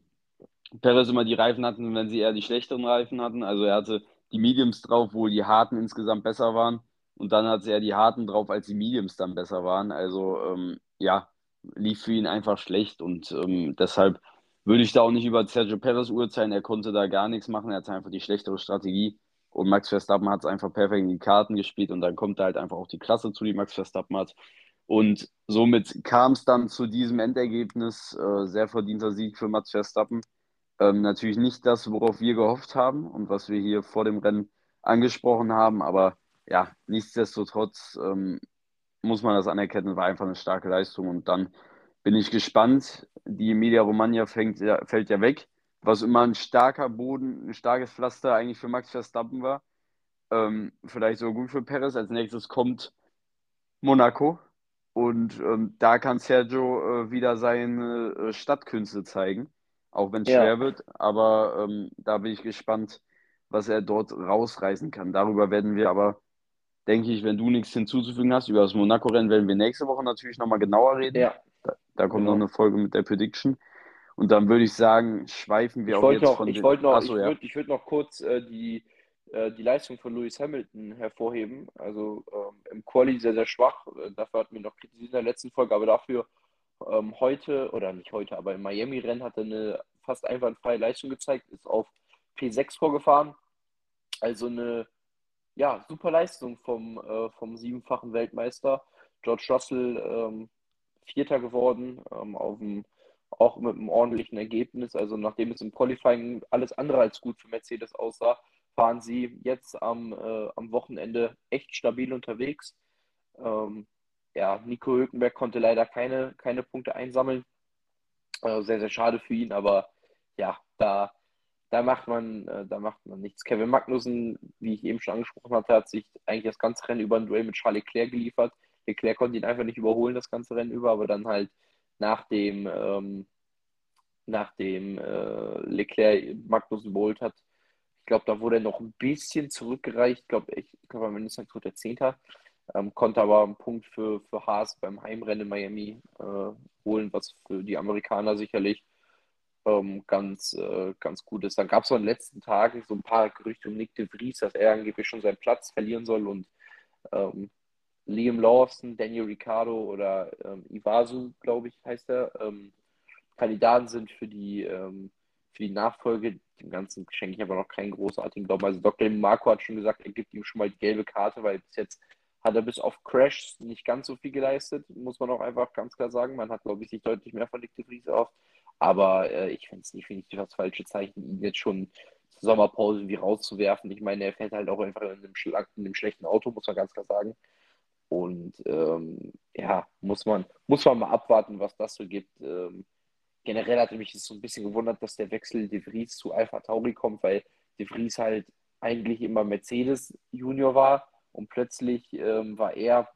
Perez immer die Reifen hatten, wenn sie eher die schlechteren Reifen hatten. Also er hatte die Mediums drauf, wo die harten insgesamt besser waren. Und dann hatte er die harten drauf, als die Mediums dann besser waren. Also ähm, ja, lief für ihn einfach schlecht. Und ähm, deshalb würde ich da auch nicht über Sergio Perez urteilen. Er konnte da gar nichts machen. Er hatte einfach die schlechtere Strategie. Und Max Verstappen hat es einfach perfekt in die Karten gespielt. Und dann kommt da halt einfach auch die Klasse zu, die Max Verstappen hat. Und somit kam es dann zu diesem Endergebnis. Äh, sehr verdienter Sieg für Max Verstappen. Ähm, natürlich nicht das, worauf wir gehofft haben und was wir hier vor dem Rennen angesprochen haben, aber ja, nichtsdestotrotz ähm, muss man das anerkennen, war einfach eine starke Leistung und dann bin ich gespannt. Die Emilia Romagna fängt, fällt ja weg, was immer ein starker Boden, ein starkes Pflaster eigentlich für Max Verstappen war. Ähm, vielleicht so gut für Perez. Als nächstes kommt Monaco und ähm, da kann Sergio äh, wieder seine äh, Stadtkünste zeigen auch wenn es ja. schwer wird. Aber ähm, da bin ich gespannt, was er dort rausreißen kann. Darüber werden wir aber, denke ich, wenn du nichts hinzuzufügen hast, über das Monaco-Rennen werden wir nächste Woche natürlich nochmal genauer reden. Ja. Da, da kommt genau. noch eine Folge mit der Prediction. Und dann würde ich sagen, schweifen wir ich auch jetzt noch, von ich den... noch, Achso, ich ja. würde würd noch kurz äh, die, äh, die Leistung von Lewis Hamilton hervorheben. Also ähm, im Quali sehr, sehr schwach. Äh, dafür hatten wir noch kritisiert in der letzten Folge, aber dafür ähm, heute, oder nicht heute, aber im Miami-Rennen hat er eine fast einwandfreie Leistung gezeigt, ist auf P6 vorgefahren. Also eine ja, super Leistung vom, äh, vom siebenfachen Weltmeister. George Russell ähm, Vierter geworden, ähm, auf dem, auch mit einem ordentlichen Ergebnis. Also nachdem es im Qualifying alles andere als gut für Mercedes aussah, fahren sie jetzt am, äh, am Wochenende echt stabil unterwegs. Ähm, ja, Nico Hülkenberg konnte leider keine, keine Punkte einsammeln. Äh, sehr, sehr schade für ihn, aber ja, da, da macht man, äh, da macht man nichts. Kevin Magnussen, wie ich eben schon angesprochen hatte, hat sich eigentlich das ganze Rennen über ein Duell mit Charles Leclerc geliefert. Leclerc konnte ihn einfach nicht überholen, das ganze Rennen über, aber dann halt nach dem, ähm, nachdem äh, Leclerc Magnussen überholt hat, ich glaube, da wurde er noch ein bisschen zurückgereicht. Ich glaube, ich, glaube, am Ende wurde er Zehnter. Ähm, konnte aber einen Punkt für, für Haas beim Heimrennen in Miami äh, holen, was für die Amerikaner sicherlich ähm, ganz, äh, ganz gut ist. Dann gab es in den letzten Tagen so ein paar Gerüchte um Nick de Vries, dass er angeblich schon seinen Platz verlieren soll und ähm, Liam Lawson, Daniel Ricciardo oder ähm, Iwasu, glaube ich, heißt er, ähm, Kandidaten sind für die, ähm, für die Nachfolge. Dem Ganzen schenke ich aber noch keinen großartigen Glauben. Also Dr. Marco hat schon gesagt, er gibt ihm schon mal die gelbe Karte, weil bis jetzt hat er bis auf Crash nicht ganz so viel geleistet, muss man auch einfach ganz klar sagen. Man hat, glaube ich, sich deutlich mehr von Nick de Vries auf. Aber äh, ich finde es definitiv das falsche Zeichen, ihn jetzt schon zur Sommerpause wie rauszuwerfen. Ich meine, er fährt halt auch einfach in einem, in einem schlechten Auto, muss man ganz klar sagen. Und ähm, ja, muss man, muss man mal abwarten, was das so gibt. Ähm, generell hatte mich das so ein bisschen gewundert, dass der Wechsel De Vries zu Alpha Tauri kommt, weil De Vries halt eigentlich immer Mercedes Junior war und plötzlich ähm, war er,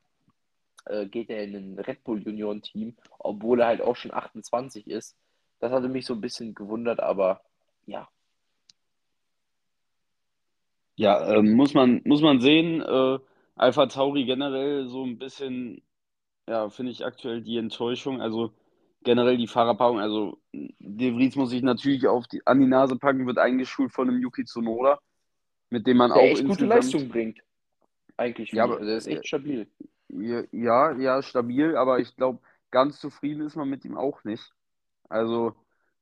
äh, geht er in ein Red Bull Junioren Team, obwohl er halt auch schon 28 ist. Das hatte mich so ein bisschen gewundert, aber ja. Ja, äh, muss, man, muss man sehen. Äh, Alpha Tauri generell so ein bisschen, ja, finde ich aktuell die Enttäuschung. Also generell die Fahrerpaarung. Also De Vries muss sich natürlich auf die, an die Nase packen, wird eingeschult von einem Yuki Tsunoda, mit dem man Der auch echt gute Leistung bringt. Eigentlich. Ja, aber der ist echt stabil. Ja, ja, stabil, aber ich glaube, ganz zufrieden ist man mit ihm auch nicht. Also,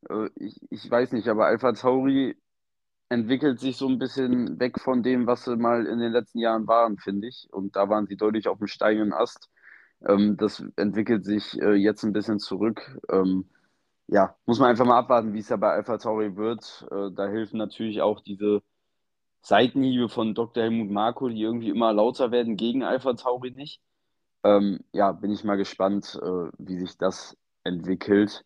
äh, ich, ich weiß nicht, aber Alpha Tauri entwickelt sich so ein bisschen weg von dem, was sie mal in den letzten Jahren waren, finde ich. Und da waren sie deutlich auf dem steigenden Ast. Ähm, das entwickelt sich äh, jetzt ein bisschen zurück. Ähm, ja, muss man einfach mal abwarten, wie es ja bei Alpha Tauri wird. Äh, da helfen natürlich auch diese Seitenhiebe von Dr. Helmut Marko, die irgendwie immer lauter werden gegen Alpha Tauri nicht. Ähm, ja, bin ich mal gespannt, äh, wie sich das entwickelt.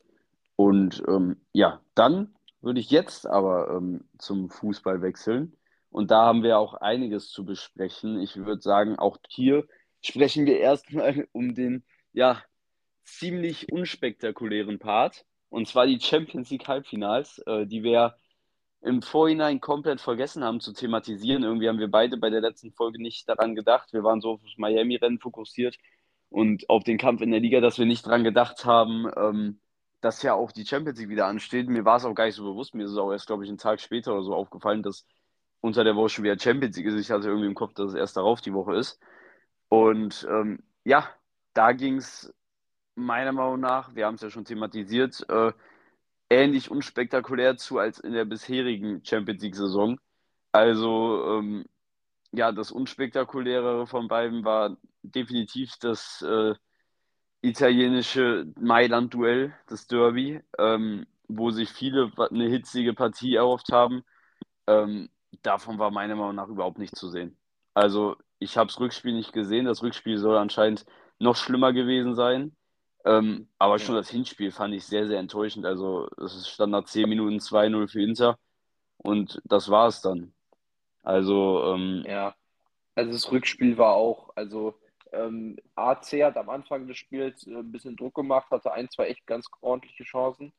Und ähm, ja, dann würde ich jetzt aber ähm, zum Fußball wechseln. Und da haben wir auch einiges zu besprechen. Ich würde sagen, auch hier sprechen wir erstmal *laughs* um den ja ziemlich unspektakulären Part. Und zwar die Champions League Halbfinals, äh, die wir im Vorhinein komplett vergessen haben zu thematisieren. Irgendwie haben wir beide bei der letzten Folge nicht daran gedacht. Wir waren so auf das Miami-Rennen fokussiert und auf den Kampf in der Liga, dass wir nicht daran gedacht haben, ähm, dass ja auch die Champions League wieder ansteht. Mir war es auch gar nicht so bewusst. Mir ist es auch erst, glaube ich, einen Tag später oder so aufgefallen, dass unter der Woche schon wieder Champions League ist. Ich hatte irgendwie im Kopf, dass es erst darauf die Woche ist. Und ähm, ja, da ging es meiner Meinung nach, wir haben es ja schon thematisiert, äh, ähnlich unspektakulär zu als in der bisherigen Champions League-Saison. Also, ähm, ja, das unspektakulärere von beiden war definitiv das äh, italienische Mailand-Duell, das Derby, ähm, wo sich viele eine hitzige Partie erhofft haben. Ähm, davon war meiner Meinung nach überhaupt nicht zu sehen. Also, ich habe das Rückspiel nicht gesehen. Das Rückspiel soll anscheinend noch schlimmer gewesen sein. Ähm, aber schon das Hinspiel fand ich sehr, sehr enttäuschend. Also es stand nach 10 Minuten 2-0 für Inter und das war es dann. Also ähm, ja, also das Rückspiel war auch, also ähm, AC hat am Anfang des Spiels äh, ein bisschen Druck gemacht, hatte ein, zwei echt ganz ordentliche Chancen,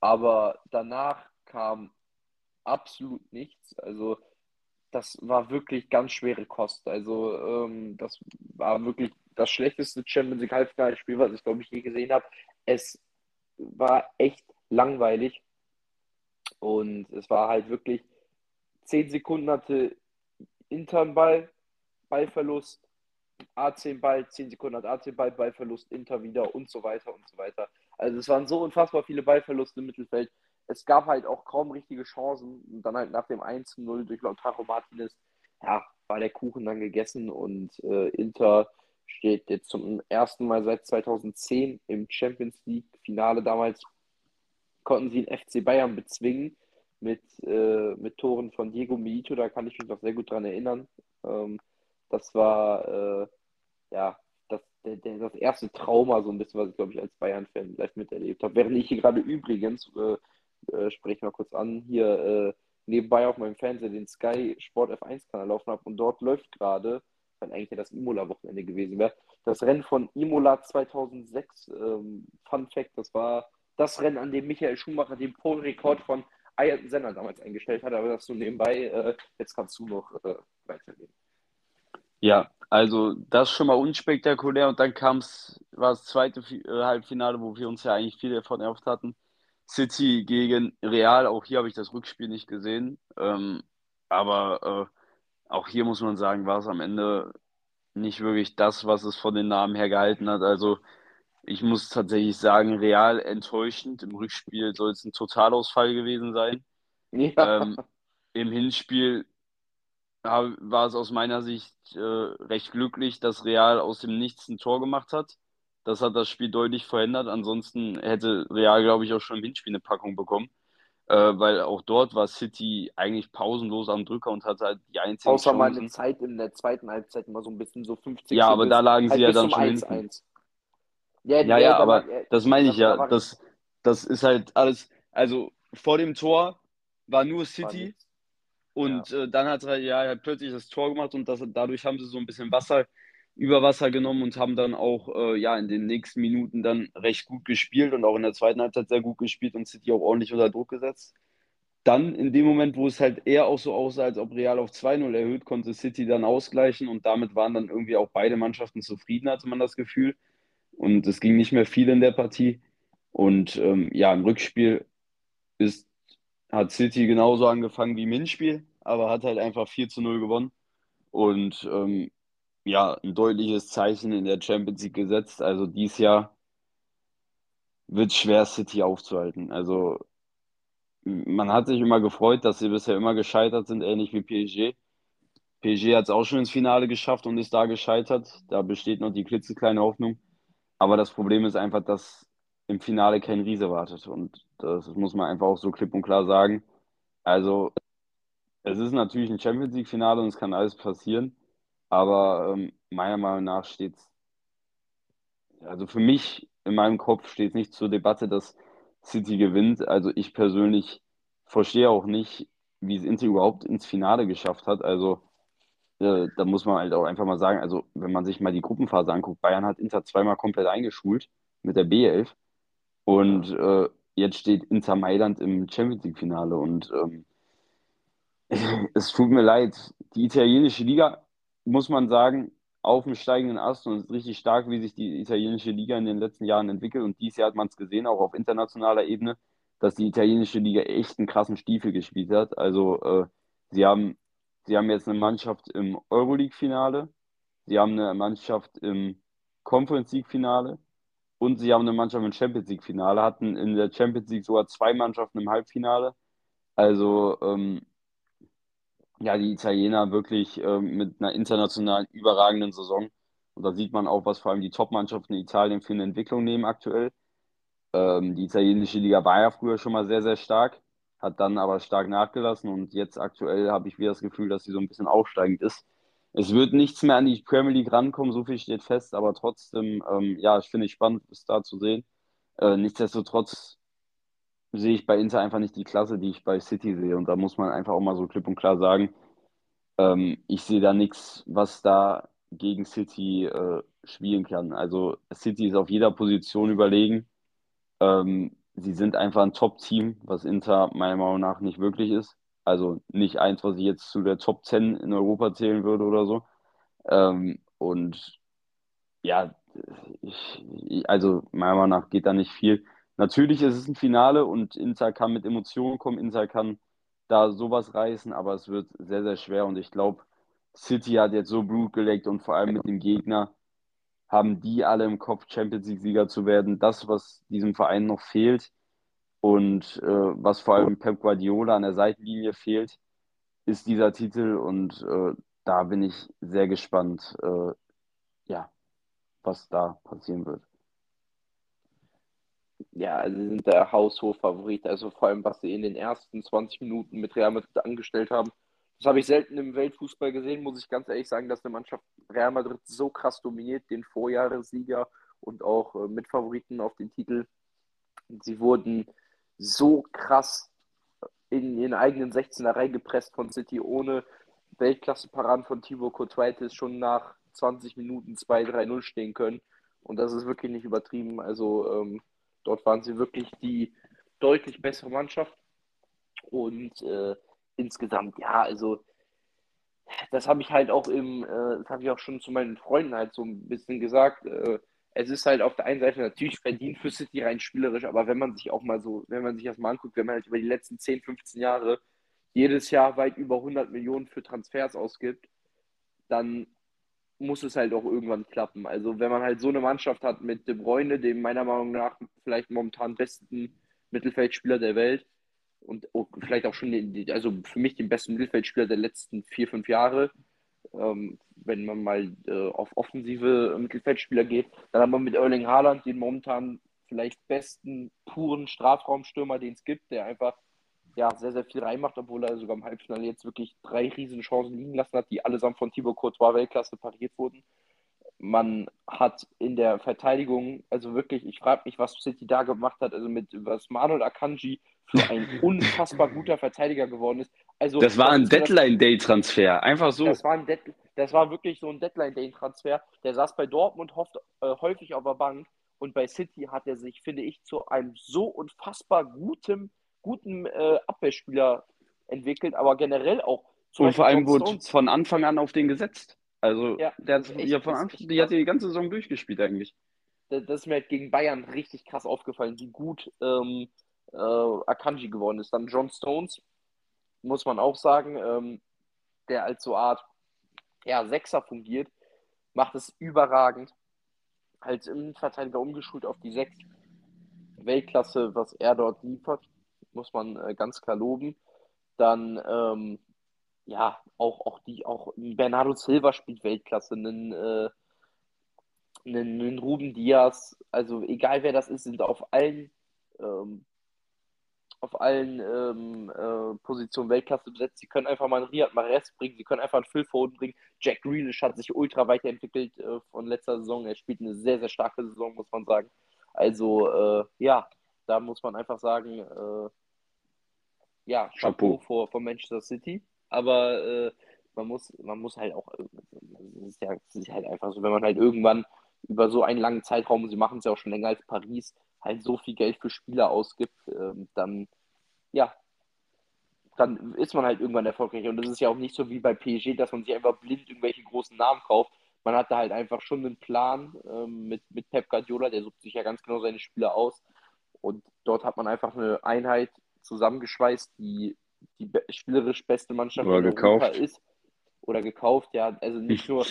aber danach kam absolut nichts. Also das war wirklich ganz schwere Kost. Also ähm, das war wirklich das schlechteste Champions League Halbfinalspiel, was ich glaube ich je gesehen habe. Es war echt langweilig und es war halt wirklich zehn Sekunden hatte Inter einen Ball, Ballverlust, AC Ball, zehn Sekunden hat AC Ball, Ballverlust, Inter wieder und so weiter und so weiter. Also es waren so unfassbar viele Ballverluste im Mittelfeld. Es gab halt auch kaum richtige Chancen. Und dann halt nach dem 1-0 durch Lautaro Martinez, ja, war der Kuchen dann gegessen und äh, Inter steht jetzt zum ersten Mal seit 2010 im Champions League-Finale. Damals konnten sie den FC Bayern bezwingen mit, äh, mit Toren von Diego Milito. Da kann ich mich noch sehr gut dran erinnern. Ähm, das war äh, ja das, der, der, das erste Trauma, so ein bisschen, was ich glaube ich als Bayern-Fan live miterlebt habe. Während ich hier gerade übrigens, äh, äh, spreche mal kurz an, hier äh, nebenbei auf meinem Fernseher den Sky Sport F1-Kanal laufen habe und dort läuft gerade wenn eigentlich das Imola-Wochenende gewesen wäre. Das Rennen von Imola 2006, ähm, Fun Fact, das war das Rennen, an dem Michael Schumacher den Pole-Rekord von Ayrton Senna damals eingestellt hat, aber das so nebenbei, äh, jetzt kannst du noch äh. Ja, also das schon mal unspektakulär und dann kam es, war das zweite äh, Halbfinale, wo wir uns ja eigentlich viel davon erhofft hatten. City gegen Real, auch hier habe ich das Rückspiel nicht gesehen, ähm, aber äh, auch hier muss man sagen, war es am Ende nicht wirklich das, was es von den Namen her gehalten hat. Also ich muss tatsächlich sagen, real enttäuschend. Im Rückspiel soll es ein Totalausfall gewesen sein. Ja. Ähm, Im Hinspiel war es aus meiner Sicht äh, recht glücklich, dass Real aus dem Nichts ein Tor gemacht hat. Das hat das Spiel deutlich verändert. Ansonsten hätte Real, glaube ich, auch schon im Hinspiel eine Packung bekommen äh, weil auch dort war City eigentlich pausenlos am Drücker und hatte halt die einzige Außer Chancen. mal eine Zeit in der zweiten Halbzeit mal so ein bisschen so 50 Ja, aber da lagen halt sie ja dann schon 1 hinten. Ja, ja, ja aber war, das meine ich ja. Das, das ist halt alles, also vor dem Tor war nur City war und ja. äh, dann hat er ja halt plötzlich das Tor gemacht und das, dadurch haben sie so ein bisschen Wasser über Wasser genommen und haben dann auch äh, ja in den nächsten Minuten dann recht gut gespielt und auch in der zweiten Halbzeit sehr gut gespielt und City auch ordentlich unter Druck gesetzt. Dann in dem Moment, wo es halt eher auch so aussah, als ob Real auf 2-0 erhöht, konnte City dann ausgleichen und damit waren dann irgendwie auch beide Mannschaften zufrieden, hatte man das Gefühl. Und es ging nicht mehr viel in der Partie. Und ähm, ja, im Rückspiel ist, hat City genauso angefangen wie im Hinspiel, aber hat halt einfach 4 zu 0 gewonnen. Und ähm, ja, ein deutliches Zeichen in der Champions League gesetzt. Also dieses Jahr wird schwer, City aufzuhalten. Also man hat sich immer gefreut, dass sie bisher immer gescheitert sind, ähnlich wie PSG. PSG hat es auch schon ins Finale geschafft und ist da gescheitert. Da besteht noch die klitzekleine Hoffnung. Aber das Problem ist einfach, dass im Finale kein Riese wartet. Und das muss man einfach auch so klipp und klar sagen. Also, es ist natürlich ein Champions League-Finale und es kann alles passieren. Aber ähm, meiner Meinung nach steht es, also für mich in meinem Kopf steht es nicht zur Debatte, dass City gewinnt. Also ich persönlich verstehe auch nicht, wie es Inter überhaupt ins Finale geschafft hat. Also äh, da muss man halt auch einfach mal sagen, also wenn man sich mal die Gruppenphase anguckt, Bayern hat Inter zweimal komplett eingeschult mit der B11 und äh, jetzt steht Inter Mailand im Champions League-Finale und ähm, *laughs* es tut mir leid, die italienische Liga, muss man sagen, auf dem steigenden Ast und es ist richtig stark, wie sich die italienische Liga in den letzten Jahren entwickelt. Und dieses Jahr hat man es gesehen, auch auf internationaler Ebene, dass die italienische Liga echt einen krassen Stiefel gespielt hat. Also äh, sie haben Sie haben jetzt eine Mannschaft im Euroleague-Finale, Sie haben eine Mannschaft im Conference League-Finale und Sie haben eine Mannschaft im Champions League-Finale, hatten in der Champions League sogar zwei Mannschaften im Halbfinale. Also ähm, ja, die Italiener wirklich ähm, mit einer internationalen überragenden Saison. Und da sieht man auch, was vor allem die Top-Mannschaften in Italien für eine Entwicklung nehmen aktuell. Ähm, die italienische Liga war ja früher schon mal sehr, sehr stark hat dann aber stark nachgelassen und jetzt aktuell habe ich wieder das Gefühl, dass sie so ein bisschen aufsteigend ist. Es wird nichts mehr an die Premier League rankommen, so viel steht fest, aber trotzdem, ähm, ja, ich finde es spannend, es da zu sehen. Äh, nichtsdestotrotz sehe ich bei Inter einfach nicht die Klasse, die ich bei City sehe. Und da muss man einfach auch mal so klipp und klar sagen, ähm, ich sehe da nichts, was da gegen City äh, spielen kann. Also City ist auf jeder Position überlegen. Ähm, sie sind einfach ein Top-Team, was Inter meiner Meinung nach nicht wirklich ist. Also nicht eins, was ich jetzt zu der Top 10 in Europa zählen würde oder so. Ähm, und ja, ich, also meiner Meinung nach geht da nicht viel. Natürlich ist es ein Finale und Inter kann mit Emotionen kommen, Inter kann da sowas reißen, aber es wird sehr, sehr schwer und ich glaube, City hat jetzt so Blut gelegt und vor allem mit dem Gegner haben die alle im Kopf, Champions League-Sieger zu werden. Das, was diesem Verein noch fehlt und äh, was vor allem Pep Guardiola an der Seitenlinie fehlt, ist dieser Titel. Und äh, da bin ich sehr gespannt, äh, ja, was da passieren wird. Ja, sie sind der Haushof-Favorit. Also vor allem, was sie in den ersten 20 Minuten mit Real Madrid angestellt haben, das habe ich selten im Weltfußball gesehen, muss ich ganz ehrlich sagen, dass eine Mannschaft Real Madrid so krass dominiert, den Vorjahressieger und auch äh, Mitfavoriten auf den Titel. Sie wurden so krass in ihren eigenen 16er reingepresst von City ohne Weltklasse-Paraden von Thibaut Courtois schon nach 20 Minuten 2-3-0 stehen können. Und das ist wirklich nicht übertrieben. Also ähm, dort waren sie wirklich die deutlich bessere Mannschaft. Und äh, insgesamt, ja, also das habe ich halt auch im, äh, das habe ich auch schon zu meinen Freunden halt so ein bisschen gesagt. Äh, es ist halt auf der einen Seite natürlich verdient für City rein spielerisch, aber wenn man sich auch mal so, wenn man sich das mal anguckt, wenn man halt über die letzten 10, 15 Jahre jedes Jahr weit über 100 Millionen für Transfers ausgibt, dann muss es halt auch irgendwann klappen. Also wenn man halt so eine Mannschaft hat mit De Bruyne, dem meiner Meinung nach vielleicht momentan besten Mittelfeldspieler der Welt, und vielleicht auch schon, den, also für mich den besten Mittelfeldspieler der letzten vier, fünf Jahre. Ähm, wenn man mal äh, auf offensive Mittelfeldspieler geht, dann haben wir mit Erling Haaland den momentan vielleicht besten puren Strafraumstürmer, den es gibt, der einfach ja, sehr, sehr viel reinmacht, obwohl er sogar im Halbfinale jetzt wirklich drei riesen Chancen liegen lassen hat, die allesamt von Thibaut Courtois Weltklasse pariert wurden. Man hat in der Verteidigung, also wirklich, ich frage mich, was City da gemacht hat, also mit was Manuel Akanji für ein *laughs* unfassbar guter Verteidiger geworden ist. Also, das war ein Deadline-Day-Transfer, einfach so. Das war, ein Dead das war wirklich so ein Deadline-Day-Transfer. Der saß bei Dortmund oft, äh, häufig auf der Bank und bei City hat er sich, finde ich, zu einem so unfassbar guten, guten äh, Abwehrspieler entwickelt, aber generell auch. Und vor allem wurde von Anfang an auf den gesetzt. Also, ja, der hat ja von Anfang, die hat die ganze Saison durchgespielt eigentlich. Das, das ist mir halt gegen Bayern richtig krass aufgefallen, wie gut ähm, äh, Akanji geworden ist. Dann John Stones, muss man auch sagen, ähm, der als so Art ja, Sechser fungiert, macht es überragend. Als Innenverteidiger umgeschult auf die Sechs. Weltklasse, was er dort liefert, muss man äh, ganz klar loben. Dann, ähm, ja, auch, auch die, auch Bernardo Silva spielt Weltklasse, einen, äh, einen, einen Ruben Diaz, also egal wer das ist, sind auf allen ähm, auf allen ähm, äh, Positionen Weltklasse besetzt. Sie können einfach mal einen Riyad Mahrez bringen, sie können einfach einen Phil Foden bringen. Jack Grealish hat sich ultra weiterentwickelt äh, von letzter Saison. Er spielt eine sehr, sehr starke Saison, muss man sagen. Also, äh, ja, da muss man einfach sagen, äh, ja, Chapeau vor, vor Manchester City. Aber äh, man, muss, man muss halt auch, es ist ja ist halt einfach so, wenn man halt irgendwann über so einen langen Zeitraum, sie machen es ja auch schon länger als Paris, halt so viel Geld für Spieler ausgibt, ähm, dann, ja, dann ist man halt irgendwann erfolgreich. Und das ist ja auch nicht so wie bei PSG, dass man sich einfach blind irgendwelche großen Namen kauft. Man hatte halt einfach schon einen Plan ähm, mit, mit Pep Guardiola, der sucht sich ja ganz genau seine Spieler aus. Und dort hat man einfach eine Einheit zusammengeschweißt, die die spielerisch beste Mannschaft Oder in gekauft. Europa ist oder gekauft, ja. Also nicht *laughs* nur,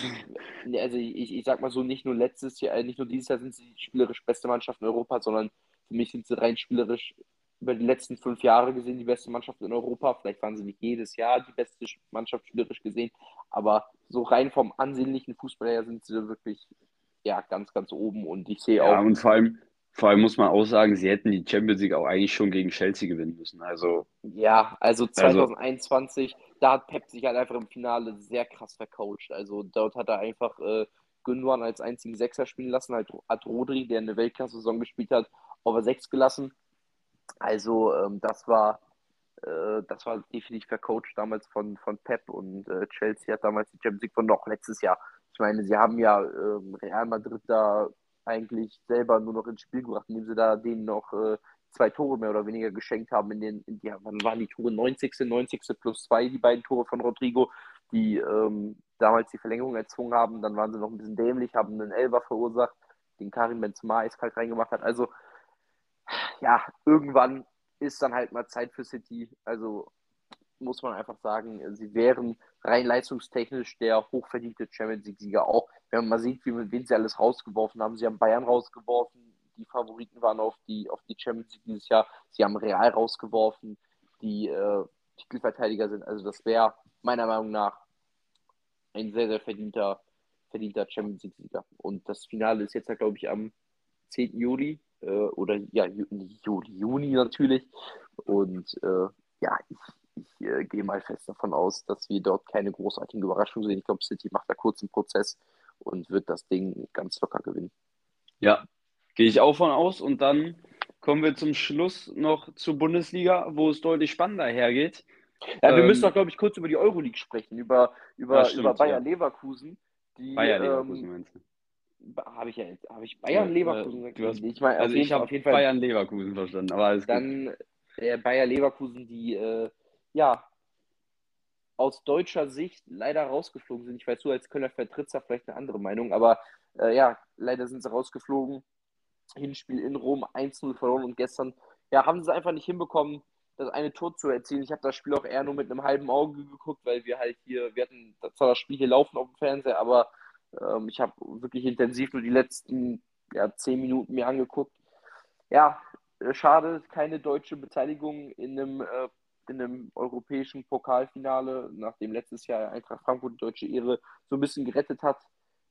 also ich, ich sag mal so, nicht nur letztes Jahr, äh, nicht nur dieses Jahr sind sie die spielerisch beste Mannschaft in Europa, sondern für mich sind sie rein spielerisch über die letzten fünf Jahre gesehen die beste Mannschaft in Europa. Vielleicht waren sie nicht jedes Jahr die beste Mannschaft spielerisch gesehen, aber so rein vom ansehnlichen Fußball her sind sie wirklich ja ganz, ganz oben und ich sehe Ja, auch. und vor allem, vor allem muss man auch sagen, sie hätten die Champions League auch eigentlich schon gegen Chelsea gewinnen müssen. Also, Ja, also 2021, da hat Pep sich halt einfach im Finale sehr krass vercoacht. Also dort hat er einfach äh, Gündogan als einzigen Sechser spielen lassen, halt, hat Rodri, der eine Weltklasse-Saison gespielt hat, auf Sechs gelassen. Also ähm, das war äh, das war definitiv vercoacht damals von, von Pep und äh, Chelsea hat damals die Champions League von noch letztes Jahr. Ich meine, sie haben ja ähm, Real Madrid da eigentlich selber nur noch ins Spiel gebracht, indem sie da denen noch äh, zwei Tore mehr oder weniger geschenkt haben. In den, in die, wann waren die Tore? 90. 90. plus zwei, die beiden Tore von Rodrigo, die ähm, damals die Verlängerung erzwungen haben. Dann waren sie noch ein bisschen dämlich, haben einen Elber verursacht, den Karim Benzema eiskalt reingemacht hat. Also, ja, irgendwann ist dann halt mal Zeit für City. Also muss man einfach sagen, sie wären rein leistungstechnisch der hochverdiente Champions League-Sieger auch. Wenn man mal sieht, wie, wen sie alles rausgeworfen haben. Sie haben Bayern rausgeworfen, die Favoriten waren auf die, auf die Champions League dieses Jahr. Sie haben Real rausgeworfen, die äh, Titelverteidiger sind. Also das wäre meiner Meinung nach ein sehr, sehr verdienter, verdienter Champions League-Sieger. Und das Finale ist jetzt, glaube ich, am 10. Juli äh, oder ja, Juli, Juni natürlich. Und äh, ja, ich, ich äh, gehe mal fest davon aus, dass wir dort keine großartigen Überraschungen sehen. Ich glaube, City macht da kurz einen Prozess und wird das Ding ganz locker gewinnen. ja, gehe ich auch von aus. Und dann kommen wir zum Schluss noch zur Bundesliga, wo es deutlich spannender hergeht. Ja, wir Ähm, müssen doch, glaube ich, kurz über die Euroleague sprechen, über, über, stimmt, über Bayer ja. Leverkusen. Die, Bayer Leverkusen ähm, meinst du? habe ich ja jetzt, habe ich Bayern Leverkusen äh, gesagt? hast- ich meine, Also ich habe auf jeden Fall Bayern Leverkusen verstanden, aber alles gut. dann äh, Bayer Leverkusen, die äh, ja aus deutscher Sicht leider rausgeflogen sind. Ich weiß, du als Kölner vertrittst da vielleicht eine andere Meinung, aber äh, ja, leider sind sie rausgeflogen. Hinspiel in Rom 1-0 verloren und gestern ja, haben sie es einfach nicht hinbekommen, das eine Tor zu erzielen. Ich habe das Spiel auch eher nur mit einem halben Auge geguckt, weil wir halt hier, wir hatten zwar das Spiel hier laufen auf dem Fernseher, aber ähm, ich habe wirklich intensiv nur die letzten ja, zehn Minuten mir angeguckt. Ja, äh, schade, keine deutsche Beteiligung in einem, äh, in einem europäischen Pokalfinale, nachdem letztes Jahr Eintracht Frankfurt die deutsche Ehre so ein bisschen gerettet hat,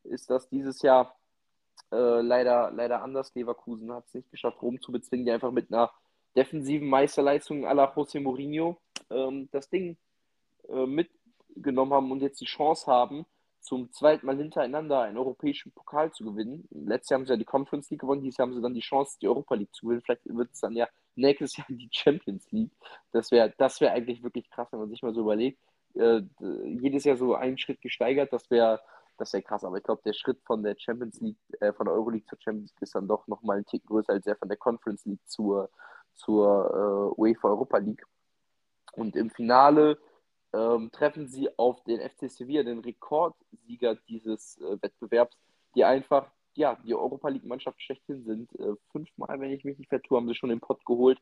ist das dieses Jahr äh, leider, leider anders. Leverkusen hat es nicht geschafft, Rom zu bezwingen, die einfach mit einer defensiven Meisterleistung à la José Mourinho ähm, das Ding äh, mitgenommen haben und jetzt die Chance haben, zum zweiten Mal hintereinander einen europäischen Pokal zu gewinnen. Letztes Jahr haben sie ja die Conference League gewonnen, dieses Jahr haben sie dann die Chance, die Europa League zu gewinnen. Vielleicht wird es dann ja nächstes Jahr die Champions League. Das wäre das wär eigentlich wirklich krass, wenn man sich mal so überlegt. Äh, jedes Jahr so einen Schritt gesteigert, das wäre das wäre krass, aber ich glaube, der Schritt von der Champions League, äh, von der Euroleague zur Champions League ist dann doch nochmal ein Tick größer als der von der Conference League zur, zur äh, UEFA Europa League. Und im Finale ähm, treffen sie auf den FC Sevilla, den Rekordsieger dieses äh, Wettbewerbs, die einfach, ja, die Europa League-Mannschaft schlechthin sind. Äh, fünfmal, wenn ich mich nicht vertue, haben sie schon den Pott geholt.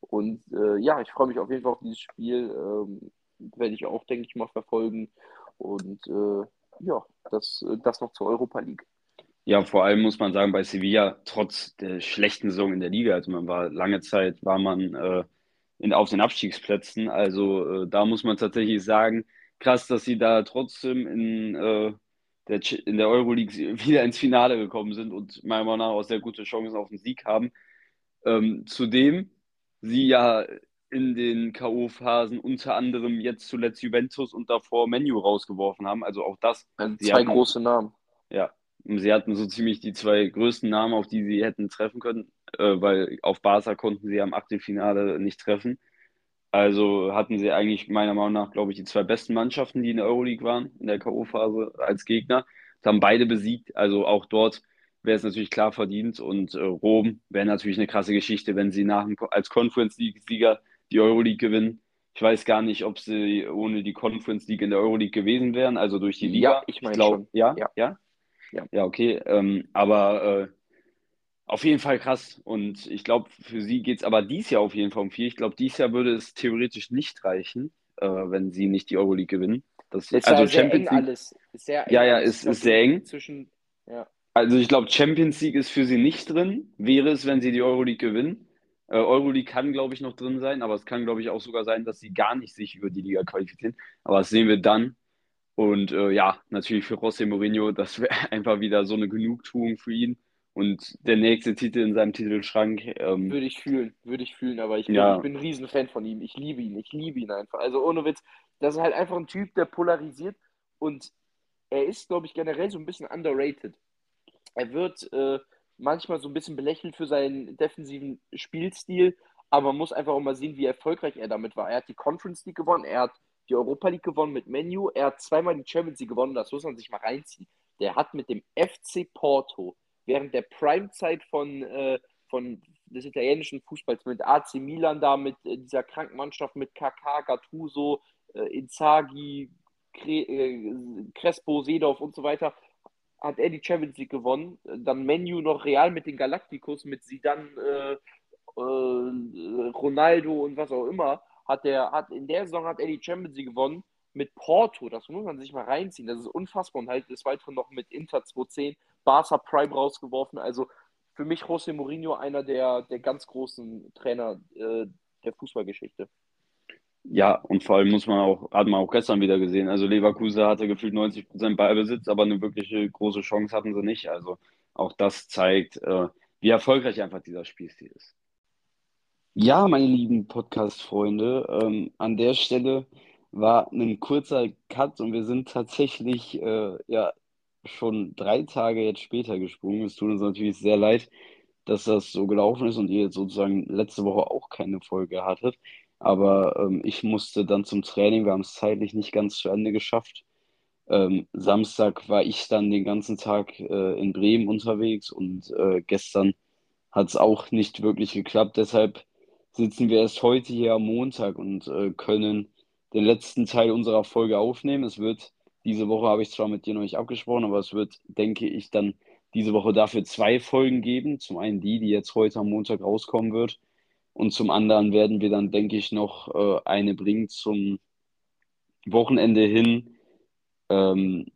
Und äh, ja, ich freue mich auf jeden Fall auf dieses Spiel. Ähm, werde ich auch, denke ich mal, verfolgen. Und äh, ja, das, das noch zur Europa League. Ja, vor allem muss man sagen, bei Sevilla, trotz der schlechten Saison in der Liga, also man war lange Zeit, war man äh, in, auf den Abstiegsplätzen. Also äh, da muss man tatsächlich sagen, krass, dass sie da trotzdem in, äh, der, in der Euroleague *laughs* wieder ins Finale gekommen sind und meiner Meinung nach auch sehr gute Chancen auf den Sieg haben. Ähm, zudem sie ja in den K.O.-Phasen unter anderem jetzt zuletzt Juventus und davor Menu rausgeworfen haben. Also auch das. Also zwei hatten, große Namen. Ja, sie hatten so ziemlich die zwei größten Namen, auf die sie hätten treffen können, äh, weil auf Barca konnten sie am Achtelfinale nicht treffen. Also hatten sie eigentlich meiner Meinung nach, glaube ich, die zwei besten Mannschaften, die in der Euroleague waren, in der K.O.-Phase als Gegner. Das haben beide besiegt. Also auch dort wäre es natürlich klar verdient. Und äh, Rom wäre natürlich eine krasse Geschichte, wenn sie nach, als Conference League-Sieger die Euroleague gewinnen. Ich weiß gar nicht, ob sie ohne die Conference League in der Euroleague gewesen wären, also durch die Liga. Ja, ich meine schon. Ja, ja, ja. Ja, ja okay. Ähm, aber äh, auf jeden Fall krass. Und ich glaube, für sie geht es aber dies Jahr auf jeden Fall um viel. Ich glaube, dies Jahr würde es theoretisch nicht reichen, äh, wenn sie nicht die Euroleague gewinnen. Das, ist also sehr Champions eng League, alles. Sehr eng ja, ja, ist, ist sehr eng. Zwischen, ja. Also ich glaube, Champions League ist für sie nicht drin. Wäre es, wenn sie die Euroleague gewinnen. Äh, Euroleague kann, glaube ich, noch drin sein, aber es kann, glaube ich, auch sogar sein, dass sie gar nicht sich über die Liga qualifizieren. Aber das sehen wir dann. Und äh, ja, natürlich für José Mourinho, das wäre *laughs* einfach wieder so eine Genugtuung für ihn. Und der nächste Titel in seinem Titelschrank. Ähm, würde ich fühlen, würde ich fühlen, aber ich bin, ja. ich bin ein Riesenfan von ihm. Ich liebe ihn, ich liebe ihn einfach. Also ohne Witz, das ist halt einfach ein Typ, der polarisiert und er ist, glaube ich, generell so ein bisschen underrated. Er wird äh, manchmal so ein bisschen belächelt für seinen defensiven Spielstil, aber man muss einfach auch mal sehen, wie erfolgreich er damit war. Er hat die Conference League gewonnen, er hat die Europa League gewonnen mit Menu, er hat zweimal die Champions League gewonnen, das muss man sich mal reinziehen. Der hat mit dem FC Porto während der Primezeit von, äh, von des italienischen Fußballs mit AC Milan da, mit äh, dieser Krankenmannschaft mit KK, Gattuso, äh, Inzaghi, Cre äh, Crespo, Seedorf und so weiter, hat er die Champions League gewonnen. Dann Menu noch Real mit den Galacticos, mit Zidane, äh, äh, Ronaldo und was auch immer. Hat er, hat, in der Saison hat er die Champions League gewonnen mit Porto. Das muss man sich mal reinziehen. Das ist unfassbar. Und halt des Weiteren noch mit Inter 210, Barca Prime rausgeworfen. Also für mich José Mourinho einer der, der ganz großen Trainer äh, der Fußballgeschichte. Ja, und vor allem muss man auch, hat man auch gestern wieder gesehen, also Leverkusen hatte gefühlt 90% Ballbesitz, aber eine wirkliche große Chance hatten sie nicht. Also auch das zeigt, äh, wie erfolgreich einfach dieser Spielstil ist. Ja, meine lieben Podcast-Freunde, ähm, an der Stelle war ein kurzer Cut und wir sind tatsächlich äh, ja schon drei Tage jetzt später gesprungen. Es tut uns natürlich sehr leid, dass das so gelaufen ist und ihr jetzt sozusagen letzte Woche auch keine Folge hattet. Aber ähm, ich musste dann zum Training, wir haben es zeitlich nicht ganz zu Ende geschafft. Ähm, Samstag war ich dann den ganzen Tag äh, in Bremen unterwegs und äh, gestern hat es auch nicht wirklich geklappt. Deshalb sitzen wir erst heute hier am Montag und äh, können den letzten Teil unserer Folge aufnehmen. Es wird, diese Woche habe ich zwar mit dir noch nicht abgesprochen, aber es wird, denke ich, dann diese Woche dafür zwei Folgen geben. Zum einen die, die jetzt heute am Montag rauskommen wird. Und zum anderen werden wir dann, denke ich, noch äh, eine bringen zum Wochenende hin, ähm,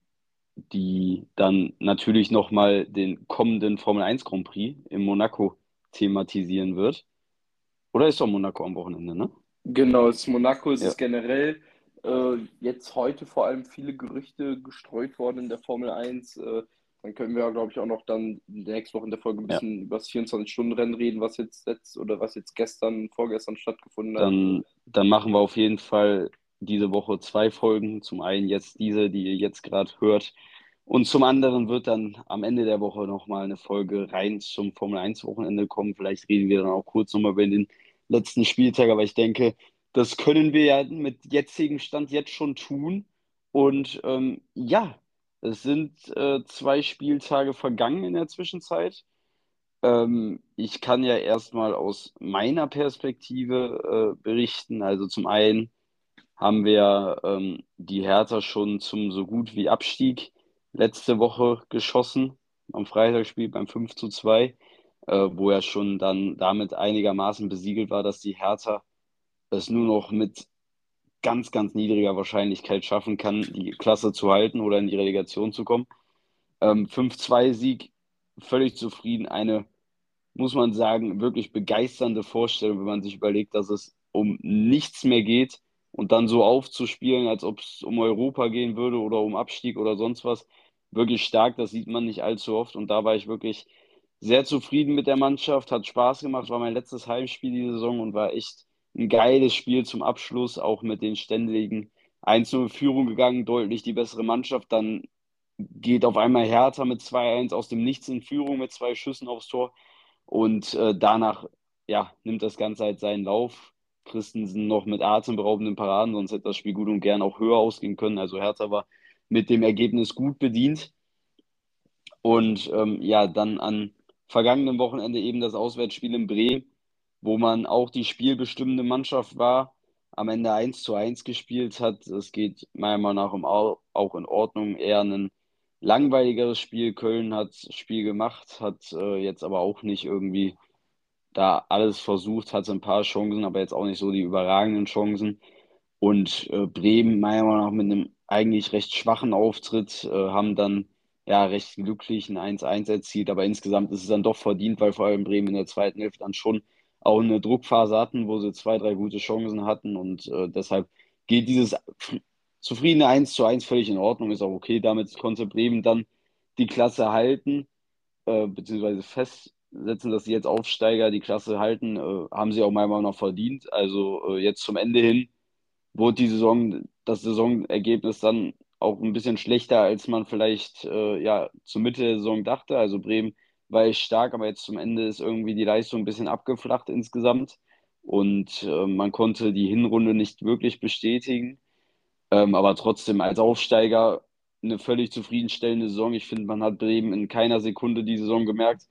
die dann natürlich nochmal den kommenden Formel 1 Grand Prix in Monaco thematisieren wird. Oder ist doch Monaco am Wochenende, ne? Genau, es ist Monaco, es ja. ist generell äh, jetzt heute vor allem viele Gerüchte gestreut worden in der Formel 1. Äh, dann können wir, glaube ich, auch noch dann nächste Woche in der Folge ein bisschen ja. über das 24-Stunden-Rennen reden, was jetzt, jetzt oder was jetzt gestern, vorgestern stattgefunden hat. Dann, dann machen wir auf jeden Fall diese Woche zwei Folgen. Zum einen jetzt diese, die ihr jetzt gerade hört. Und zum anderen wird dann am Ende der Woche nochmal eine Folge rein zum Formel 1-Wochenende kommen. Vielleicht reden wir dann auch kurz nochmal über den letzten Spieltag, aber ich denke, das können wir ja mit jetzigem Stand jetzt schon tun. Und ähm, ja, es sind äh, zwei Spieltage vergangen in der Zwischenzeit. Ähm, ich kann ja erstmal aus meiner Perspektive äh, berichten. Also zum einen haben wir ähm, die Hertha schon zum so gut wie Abstieg letzte Woche geschossen. Am Freitagsspiel beim 5 zu 2, äh, wo er schon dann damit einigermaßen besiegelt war, dass die Hertha es nur noch mit ganz, ganz niedriger Wahrscheinlichkeit schaffen kann, die Klasse zu halten oder in die Relegation zu kommen. Ähm, 5-2-Sieg völlig zufrieden. Eine, muss man sagen, wirklich begeisternde Vorstellung, wenn man sich überlegt, dass es um nichts mehr geht und dann so aufzuspielen, als ob es um Europa gehen würde oder um Abstieg oder sonst was. Wirklich stark, das sieht man nicht allzu oft und da war ich wirklich sehr zufrieden mit der Mannschaft, hat Spaß gemacht, war mein letztes Heimspiel die Saison und war echt ein geiles Spiel zum Abschluss, auch mit den ständigen 1-0 Führung gegangen, deutlich die bessere Mannschaft. Dann geht auf einmal Hertha mit 2-1 aus dem Nichts in Führung mit zwei Schüssen aufs Tor. Und äh, danach ja, nimmt das Ganze halt seinen Lauf. Christensen noch mit atemberaubenden Paraden, sonst hätte das Spiel gut und gern auch höher ausgehen können. Also Hertha war mit dem Ergebnis gut bedient. Und ähm, ja, dann an vergangenen Wochenende eben das Auswärtsspiel in Bremen, wo man auch die spielbestimmende Mannschaft war, am Ende 1 zu 1 gespielt hat. Es geht meiner Meinung nach um auch in Ordnung. Eher ein langweiligeres Spiel. Köln hat Spiel gemacht, hat äh, jetzt aber auch nicht irgendwie da alles versucht, hatte ein paar Chancen, aber jetzt auch nicht so die überragenden Chancen. Und äh, Bremen, meiner Meinung nach, mit einem eigentlich recht schwachen Auftritt, äh, haben dann ja recht glücklich ein 1-1 erzielt. Aber insgesamt ist es dann doch verdient, weil vor allem Bremen in der zweiten Hälfte dann schon auch eine Druckphase hatten, wo sie zwei, drei gute Chancen hatten. Und äh, deshalb geht dieses zufriedene 1 zu 1 völlig in Ordnung, ist auch okay. Damit konnte Bremen dann die Klasse halten, äh, beziehungsweise festsetzen, dass sie jetzt Aufsteiger die Klasse halten, äh, haben sie auch meiner Meinung nach verdient. Also äh, jetzt zum Ende hin wurde die Saison, das Saisonergebnis dann auch ein bisschen schlechter, als man vielleicht äh, ja, zur Mitte der Saison dachte. Also Bremen war echt stark, aber jetzt zum Ende ist irgendwie die Leistung ein bisschen abgeflacht insgesamt. Und äh, man konnte die Hinrunde nicht wirklich bestätigen. Ähm, aber trotzdem als Aufsteiger eine völlig zufriedenstellende Saison. Ich finde, man hat Bremen in keiner Sekunde die Saison gemerkt,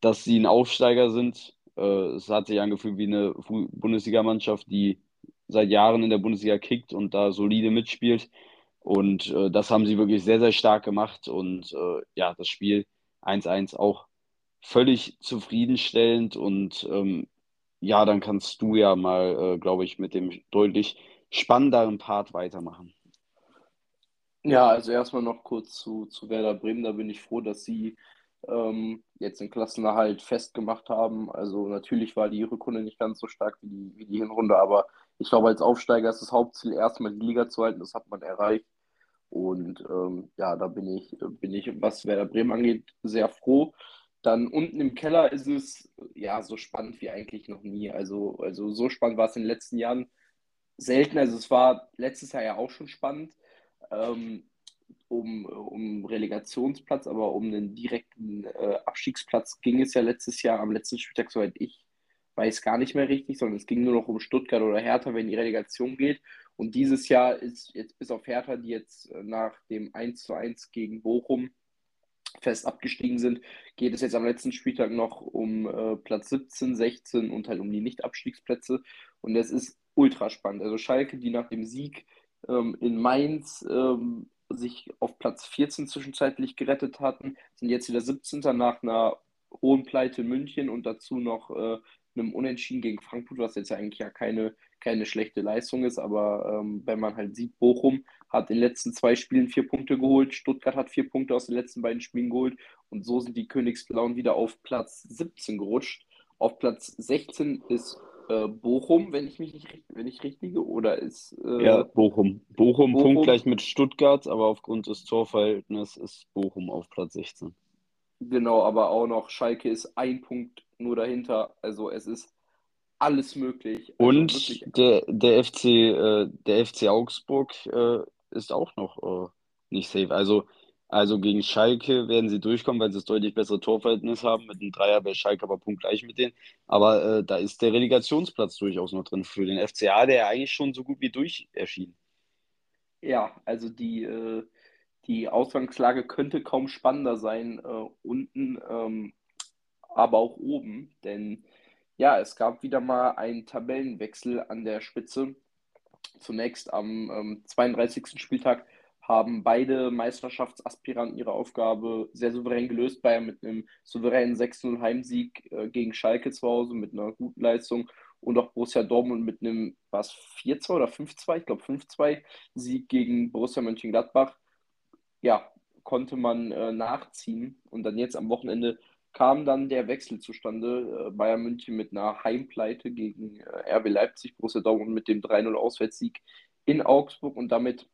dass sie ein Aufsteiger sind. Äh, es hat sich angefühlt wie eine Bundesligamannschaft, die seit Jahren in der Bundesliga kickt und da solide mitspielt. Und äh, das haben sie wirklich sehr, sehr stark gemacht. Und äh, ja, das Spiel 1-1 auch völlig zufriedenstellend. Und ähm, ja, dann kannst du ja mal, äh, glaube ich, mit dem deutlich spannenderen Part weitermachen. Ja, also erstmal noch kurz zu, zu Werder Bremen. Da bin ich froh, dass sie ähm, jetzt den Klassenerhalt festgemacht haben. Also natürlich war die Rückrunde nicht ganz so stark wie die, wie die Hinrunde, aber ich glaube, als Aufsteiger ist das Hauptziel, erstmal die Liga zu halten. Das hat man erreicht. Und ähm, ja, da bin ich, bin ich, was Werder Bremen angeht, sehr froh. Dann unten im Keller ist es ja so spannend wie eigentlich noch nie. Also, also so spannend war es in den letzten Jahren selten. Also es war letztes Jahr ja auch schon spannend ähm, um, um Relegationsplatz, aber um einen direkten äh, Abstiegsplatz ging es ja letztes Jahr am letzten Spieltag, soweit ich weiß gar nicht mehr richtig, sondern es ging nur noch um Stuttgart oder Hertha, wenn die Relegation geht. Und dieses Jahr ist jetzt bis auf Hertha, die jetzt äh, nach dem 1 zu 1 gegen Bochum fest abgestiegen sind, geht es jetzt am letzten Spieltag noch um äh, Platz 17, 16 und halt um die Nicht-Abstiegsplätze. Und das ist ultra spannend. Also Schalke, die nach dem Sieg ähm, in Mainz ähm, sich auf Platz 14 zwischenzeitlich gerettet hatten, sind jetzt wieder 17. nach einer hohen Pleite in München und dazu noch äh, einem Unentschieden gegen Frankfurt, was jetzt eigentlich ja keine, keine schlechte Leistung ist, aber ähm, wenn man halt sieht, Bochum hat in den letzten zwei Spielen vier Punkte geholt, Stuttgart hat vier Punkte aus den letzten beiden Spielen geholt und so sind die Königsblauen wieder auf Platz 17 gerutscht. Auf Platz 16 ist äh, Bochum, wenn ich mich nicht wenn ich richtige, oder ist. Äh, ja, Bochum. Bochum. Bochum punktgleich mit Stuttgart, aber aufgrund des Torverhältnisses ist Bochum auf Platz 16. Genau, aber auch noch Schalke ist ein Punkt nur dahinter. Also es ist alles möglich. Also Und der, der, FC, äh, der FC Augsburg äh, ist auch noch äh, nicht safe. Also also gegen Schalke werden sie durchkommen, weil sie das deutlich bessere Torverhältnis haben. Mit einem Dreier bei Schalke aber punktgleich mit denen. Aber äh, da ist der Relegationsplatz durchaus noch drin für den FCA, der eigentlich schon so gut wie durch erschien. Ja, also die, äh, die Ausgangslage könnte kaum spannender sein äh, unten, ähm, aber auch oben. Denn ja, es gab wieder mal einen Tabellenwechsel an der Spitze. Zunächst am ähm, 32. Spieltag haben beide Meisterschaftsaspiranten ihre Aufgabe sehr souverän gelöst. Bayern mit einem souveränen 6-0 Heimsieg äh, gegen Schalke zu Hause mit einer guten Leistung und auch Borussia Dortmund mit einem, was 4-2 oder 5-2, ich glaube 5-2 Sieg gegen Borussia Mönchengladbach. Ja, konnte man äh, nachziehen und dann jetzt am Wochenende kam dann der Wechsel zustande. Äh, Bayern München mit einer Heimpleite gegen äh, RB Leipzig, Borussia Dortmund mit dem 3-0 Auswärtssieg in Augsburg und damit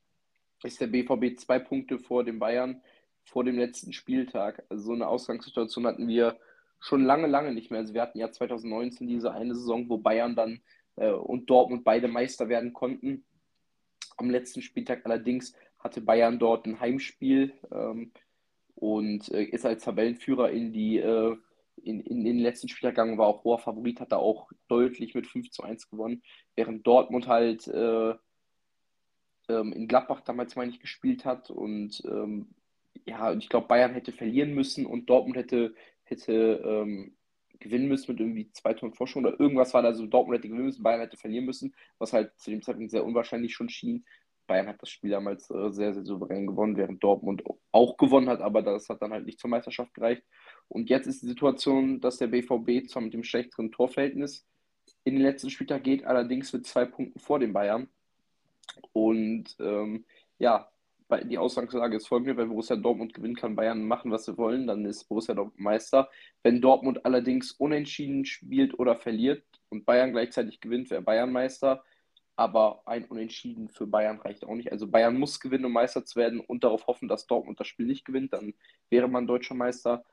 ist der BVB zwei Punkte vor dem Bayern vor dem letzten Spieltag. Also so eine Ausgangssituation hatten wir schon lange, lange nicht mehr. Also wir hatten ja 2019 diese eine Saison, wo Bayern dann äh, und Dortmund beide Meister werden konnten. Am letzten Spieltag allerdings hatte Bayern dort ein Heimspiel ähm, und äh, ist als Tabellenführer in die äh, in, in den letzten Spieltag gegangen, war auch hoher Favorit, hat da auch deutlich mit 5 zu 1 gewonnen, während Dortmund halt äh, ähm, in Gladbach damals, meine ich, gespielt hat und ähm, ja, ich glaube, Bayern hätte verlieren müssen und Dortmund hätte, hätte ähm, gewinnen müssen mit irgendwie zwei Tonnen Forschung oder irgendwas war da so, Dortmund hätte gewinnen müssen, Bayern hätte verlieren müssen, was halt zu dem Zeitpunkt sehr unwahrscheinlich schon schien. Bayern hat das Spiel damals äh, sehr, sehr souverän gewonnen, während Dortmund auch gewonnen hat, aber das hat dann halt nicht zur Meisterschaft gereicht. Und jetzt ist die Situation, dass der BVB zwar mit dem schlechteren Torverhältnis in den letzten Spieltag geht, allerdings mit zwei Punkten vor den Bayern. Und ähm, ja, die Ausgangslage ist folgende: Wenn Borussia Dortmund gewinnt, kann Bayern machen, was sie wollen, dann ist Borussia Dortmund Meister. Wenn Dortmund allerdings unentschieden spielt oder verliert und Bayern gleichzeitig gewinnt, wäre Bayern Meister. Aber ein Unentschieden für Bayern reicht auch nicht. Also Bayern muss gewinnen, um Meister zu werden und darauf hoffen, dass Dortmund das Spiel nicht gewinnt, dann wäre man deutscher Meister.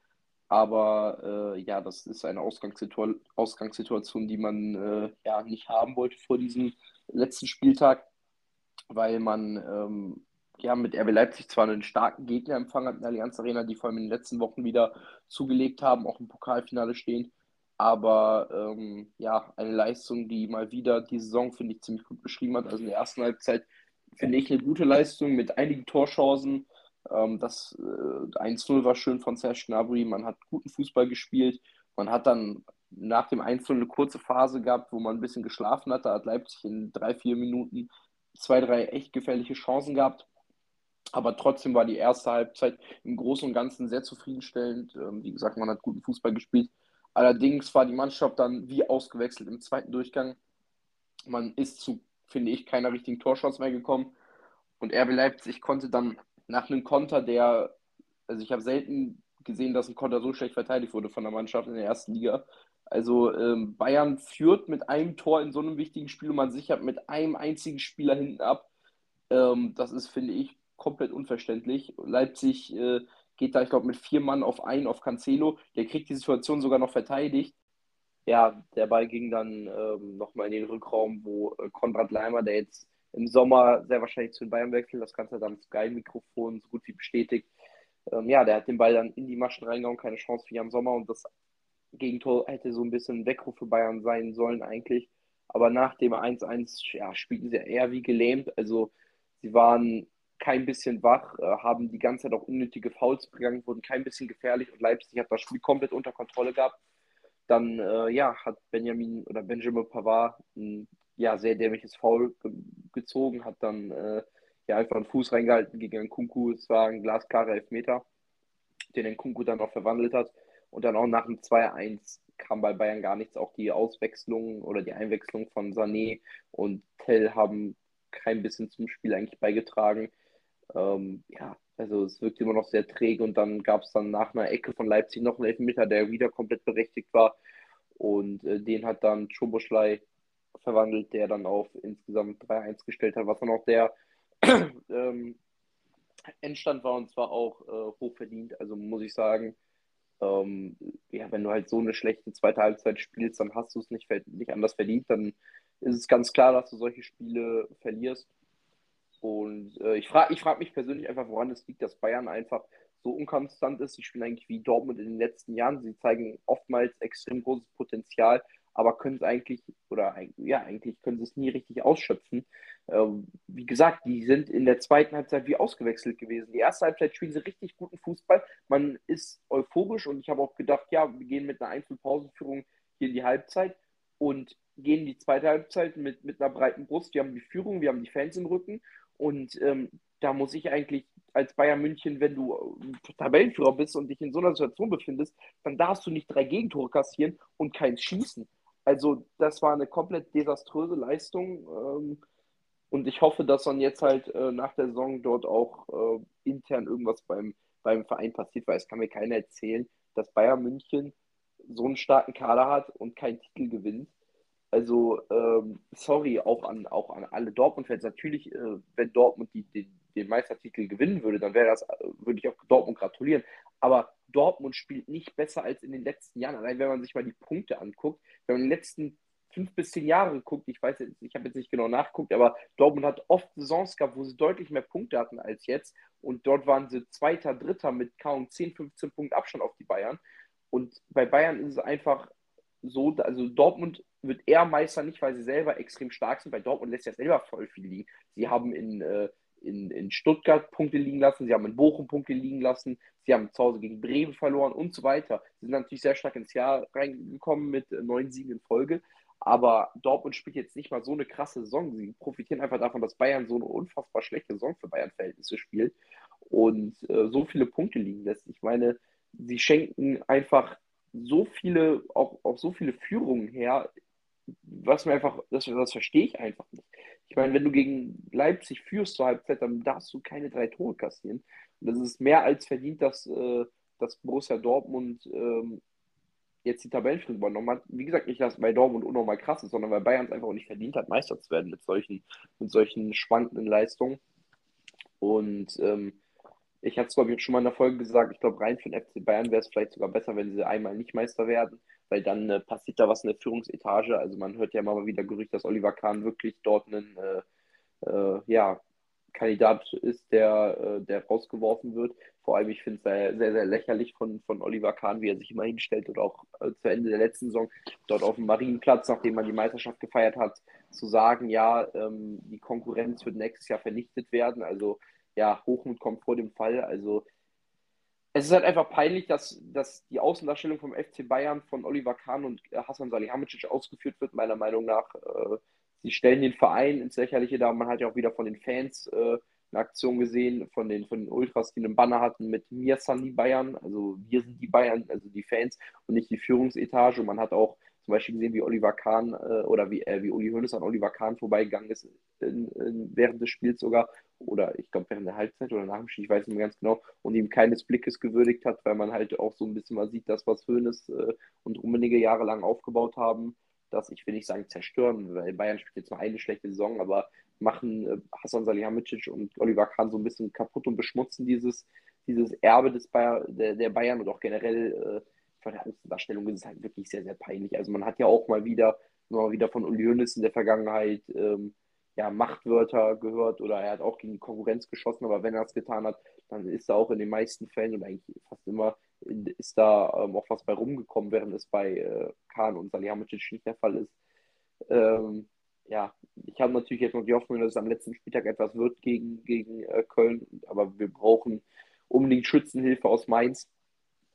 Aber äh, ja, das ist eine Ausgangssitu Ausgangssituation, die man äh, ja nicht haben wollte vor diesem letzten Spieltag, weil man ähm, ja, mit RB Leipzig zwar einen starken Gegner empfangen hat in der Allianz Arena, die vor allem in den letzten Wochen wieder zugelegt haben, auch im Pokalfinale stehen. Aber ähm, ja, eine Leistung, die mal wieder die Saison, finde ich, ziemlich gut beschrieben hat. Also in der ersten Halbzeit finde ich eine gute Leistung mit einigen Torchancen. Ähm, das äh, 1-0 war schön von Serge Gnabry. Man hat guten Fußball gespielt. Man hat dann nach dem 1-0 eine kurze Phase gehabt, wo man ein bisschen geschlafen hat. Da hat Leipzig in drei, vier Minuten zwei, drei echt gefährliche Chancen gehabt. Aber trotzdem war die erste Halbzeit im Großen und Ganzen sehr zufriedenstellend. Ähm, wie gesagt, man hat guten Fußball gespielt. Allerdings war die Mannschaft dann wie ausgewechselt im zweiten Durchgang. Man ist zu, finde ich, keiner richtigen Torschance mehr gekommen. Und RB Leipzig konnte dann nach einem Konter, der, also ich habe selten gesehen, dass ein Konter so schlecht verteidigt wurde von der Mannschaft in der ersten Liga. Also ähm, Bayern führt mit einem Tor in so einem wichtigen Spiel und man sichert mit einem einzigen Spieler hinten ab. Ähm, das ist, finde ich, komplett unverständlich. Leipzig äh, geht da, ich glaube, mit vier Mann auf einen auf Cancelo. Der kriegt die Situation sogar noch verteidigt. Ja, der Ball ging dann ähm, nochmal in den Rückraum, wo äh, Konrad Leimer, der jetzt im Sommer sehr wahrscheinlich zu den Bayern wechselt, das Ganze dann Sky-Mikrofon so gut wie bestätigt. Ähm, ja, der hat den Ball dann in die Maschen reingehauen, keine Chance wie am Sommer und das Gegentor hätte so ein bisschen ein Weckruf für Bayern sein sollen eigentlich. Aber nach dem 1-1 ja, spielten sie eher wie gelähmt. Also sie waren kein bisschen wach, äh, haben die ganze Zeit auch unnötige Fouls begangen, wurden kein bisschen gefährlich und Leipzig hat das Spiel komplett unter Kontrolle gehabt. Dann äh, ja, hat Benjamin oder Benjamin Pavard ein ja, sehr dämliches Foul ge gezogen, hat dann äh, ja einfach einen Fuß reingehalten gegen einen Kunku. Es war ein glasklarer Elfmeter, den den Kunku dann auch verwandelt hat. Und dann auch nach dem 2-1 kam bei Bayern gar nichts. Auch die Auswechslung oder die Einwechslung von Sané und Tell haben kein bisschen zum Spiel eigentlich beigetragen. Ähm, ja, also es wirkt immer noch sehr träge und dann gab es dann nach einer Ecke von Leipzig noch einen Elfmeter, der wieder komplett berechtigt war und äh, den hat dann Choboschlei verwandelt, der dann auf insgesamt 3-1 gestellt hat, was dann auch der *clears throat* ähm, Endstand war und zwar auch äh, hochverdient. Also muss ich sagen, ähm, ja, wenn du halt so eine schlechte zweite Halbzeit spielst, dann hast du es nicht, nicht anders verdient. Dann ist es ganz klar, dass du solche Spiele verlierst. Und äh, ich frage ich frag mich persönlich einfach, woran es liegt, dass Bayern einfach so unkonstant ist. Sie spielen eigentlich wie Dortmund in den letzten Jahren. Sie zeigen oftmals extrem großes Potenzial, aber können es eigentlich, oder ja, eigentlich können sie es nie richtig ausschöpfen. Ähm, wie gesagt, die sind in der zweiten Halbzeit wie ausgewechselt gewesen. Die erste Halbzeit spielen sie richtig guten Fußball. Man ist euphorisch und ich habe auch gedacht, ja, wir gehen mit einer Einzelpausenführung hier in die Halbzeit und gehen die zweite Halbzeit mit, mit einer breiten Brust. Wir haben die Führung, wir haben die Fans im Rücken und ähm, da muss ich eigentlich als Bayern München, wenn du äh, Tabellenführer bist und dich in so einer Situation befindest, dann darfst du nicht drei Gegentore kassieren und keins schießen. Also das war eine komplett desaströse Leistung. Ähm, und ich hoffe, dass man jetzt halt äh, nach der Saison dort auch äh, intern irgendwas beim beim Verein passiert, weil es kann mir keiner erzählen, dass Bayern München so einen starken Kader hat und keinen Titel gewinnt. Also, ähm, sorry, auch an, auch an alle Dortmund-Fans. Natürlich, äh, wenn Dortmund die, den, den Meistertitel gewinnen würde, dann wäre das, äh, würde ich auch Dortmund gratulieren. Aber Dortmund spielt nicht besser als in den letzten Jahren. Allein wenn man sich mal die Punkte anguckt, wenn man die letzten fünf bis zehn Jahre guckt, ich weiß jetzt, ich habe jetzt nicht genau nachgeguckt, aber Dortmund hat oft Saisons gehabt, wo sie deutlich mehr Punkte hatten als jetzt. Und dort waren sie Zweiter, Dritter mit kaum 10, 15 Punkten Abstand auf die Bayern. Und bei Bayern ist es einfach so, also Dortmund wird eher Meister nicht, weil sie selber extrem stark sind, weil Dortmund lässt ja selber voll viel liegen. Sie haben in, äh, in, in Stuttgart Punkte liegen lassen, sie haben in Bochum Punkte liegen lassen, sie haben zu Hause gegen Bremen verloren und so weiter. Sie sind natürlich sehr stark ins Jahr reingekommen mit äh, neun Siegen in Folge. Aber Dortmund spielt jetzt nicht mal so eine krasse Saison. Sie profitieren einfach davon, dass Bayern so eine unfassbar schlechte Saison für Bayern-Verhältnisse spielt und äh, so viele Punkte liegen lässt. Ich meine, sie schenken einfach so viele, auch, auch so viele Führungen her, was mir einfach, das, das verstehe ich einfach nicht. Ich meine, wenn du gegen Leipzig führst zur Halbzeit, dann darfst du keine drei Tore kassieren. Und das ist mehr als verdient, dass, äh, dass Borussia Dortmund ähm, jetzt die Tabellenführung übernommen hat. Wie gesagt, nicht, dass bei Dortmund unnormal krass ist, sondern weil Bayern es einfach auch nicht verdient hat, Meister zu werden mit solchen, mit solchen schwankenden Leistungen. Und ähm, ich hatte es, glaube ich, schon mal in der Folge gesagt, ich glaube, rein für den FC Bayern wäre es vielleicht sogar besser, wenn sie einmal nicht Meister werden, weil dann äh, passiert da was in der Führungsetage. Also man hört ja immer wieder Gerüchte, dass Oliver Kahn wirklich dort einen äh, äh, ja, Kandidat ist, der, äh, der rausgeworfen wird. Vor allem, ich finde es sehr, sehr, sehr, lächerlich von, von Oliver Kahn, wie er sich immer hinstellt und auch äh, zu Ende der letzten Saison dort auf dem Marienplatz, nachdem man die Meisterschaft gefeiert hat, zu sagen, ja, ähm, die Konkurrenz wird nächstes Jahr vernichtet werden. Also ja, Hochmut kommt vor dem Fall. Also es ist halt einfach peinlich, dass, dass die Außendarstellung vom FC Bayern von Oliver Kahn und Hassan Salihamidzic ausgeführt wird, meiner Meinung nach. Äh, sie stellen den Verein ins Lächerliche dar. Man hat ja auch wieder von den Fans äh, eine Aktion gesehen, von den, von den Ultras, die einen Banner hatten mit Mir sind die Bayern, also wir sind die Bayern, also die Fans und nicht die Führungsetage. Und man hat auch zum Beispiel gesehen, wie Oliver Kahn äh, oder wie, äh, wie Uli Hoeneß an Oliver Kahn vorbeigegangen ist in, in, während des Spiels sogar oder ich glaube während der Halbzeit oder nach dem Spiel, ich weiß nicht mehr ganz genau, und ihm keines Blickes gewürdigt hat, weil man halt auch so ein bisschen mal sieht, dass was Hoeneß äh, und Rummenigge jahrelang aufgebaut haben, dass ich will nicht sagen zerstören, weil Bayern spielt jetzt nur eine schlechte Saison, aber machen äh, Hassan Salihamidzic und Oliver Kahn so ein bisschen kaputt und beschmutzen dieses, dieses Erbe des Bayer, der, der Bayern und auch generell äh, von der Außendarstellung ist es halt wirklich sehr, sehr peinlich. Also man hat ja auch mal wieder, mal wieder von Hoeneß in der Vergangenheit ähm, ja, Machtwörter gehört oder er hat auch gegen Konkurrenz geschossen, aber wenn er es getan hat, dann ist da auch in den meisten Fällen und eigentlich fast immer ist da ähm, auch was bei rumgekommen, während es bei äh, Kahn und Salihamidzic nicht der Fall ist. Ähm, ja, ich habe natürlich jetzt noch die Hoffnung, dass es am letzten Spieltag etwas wird gegen, gegen äh, Köln, aber wir brauchen unbedingt Schützenhilfe aus Mainz.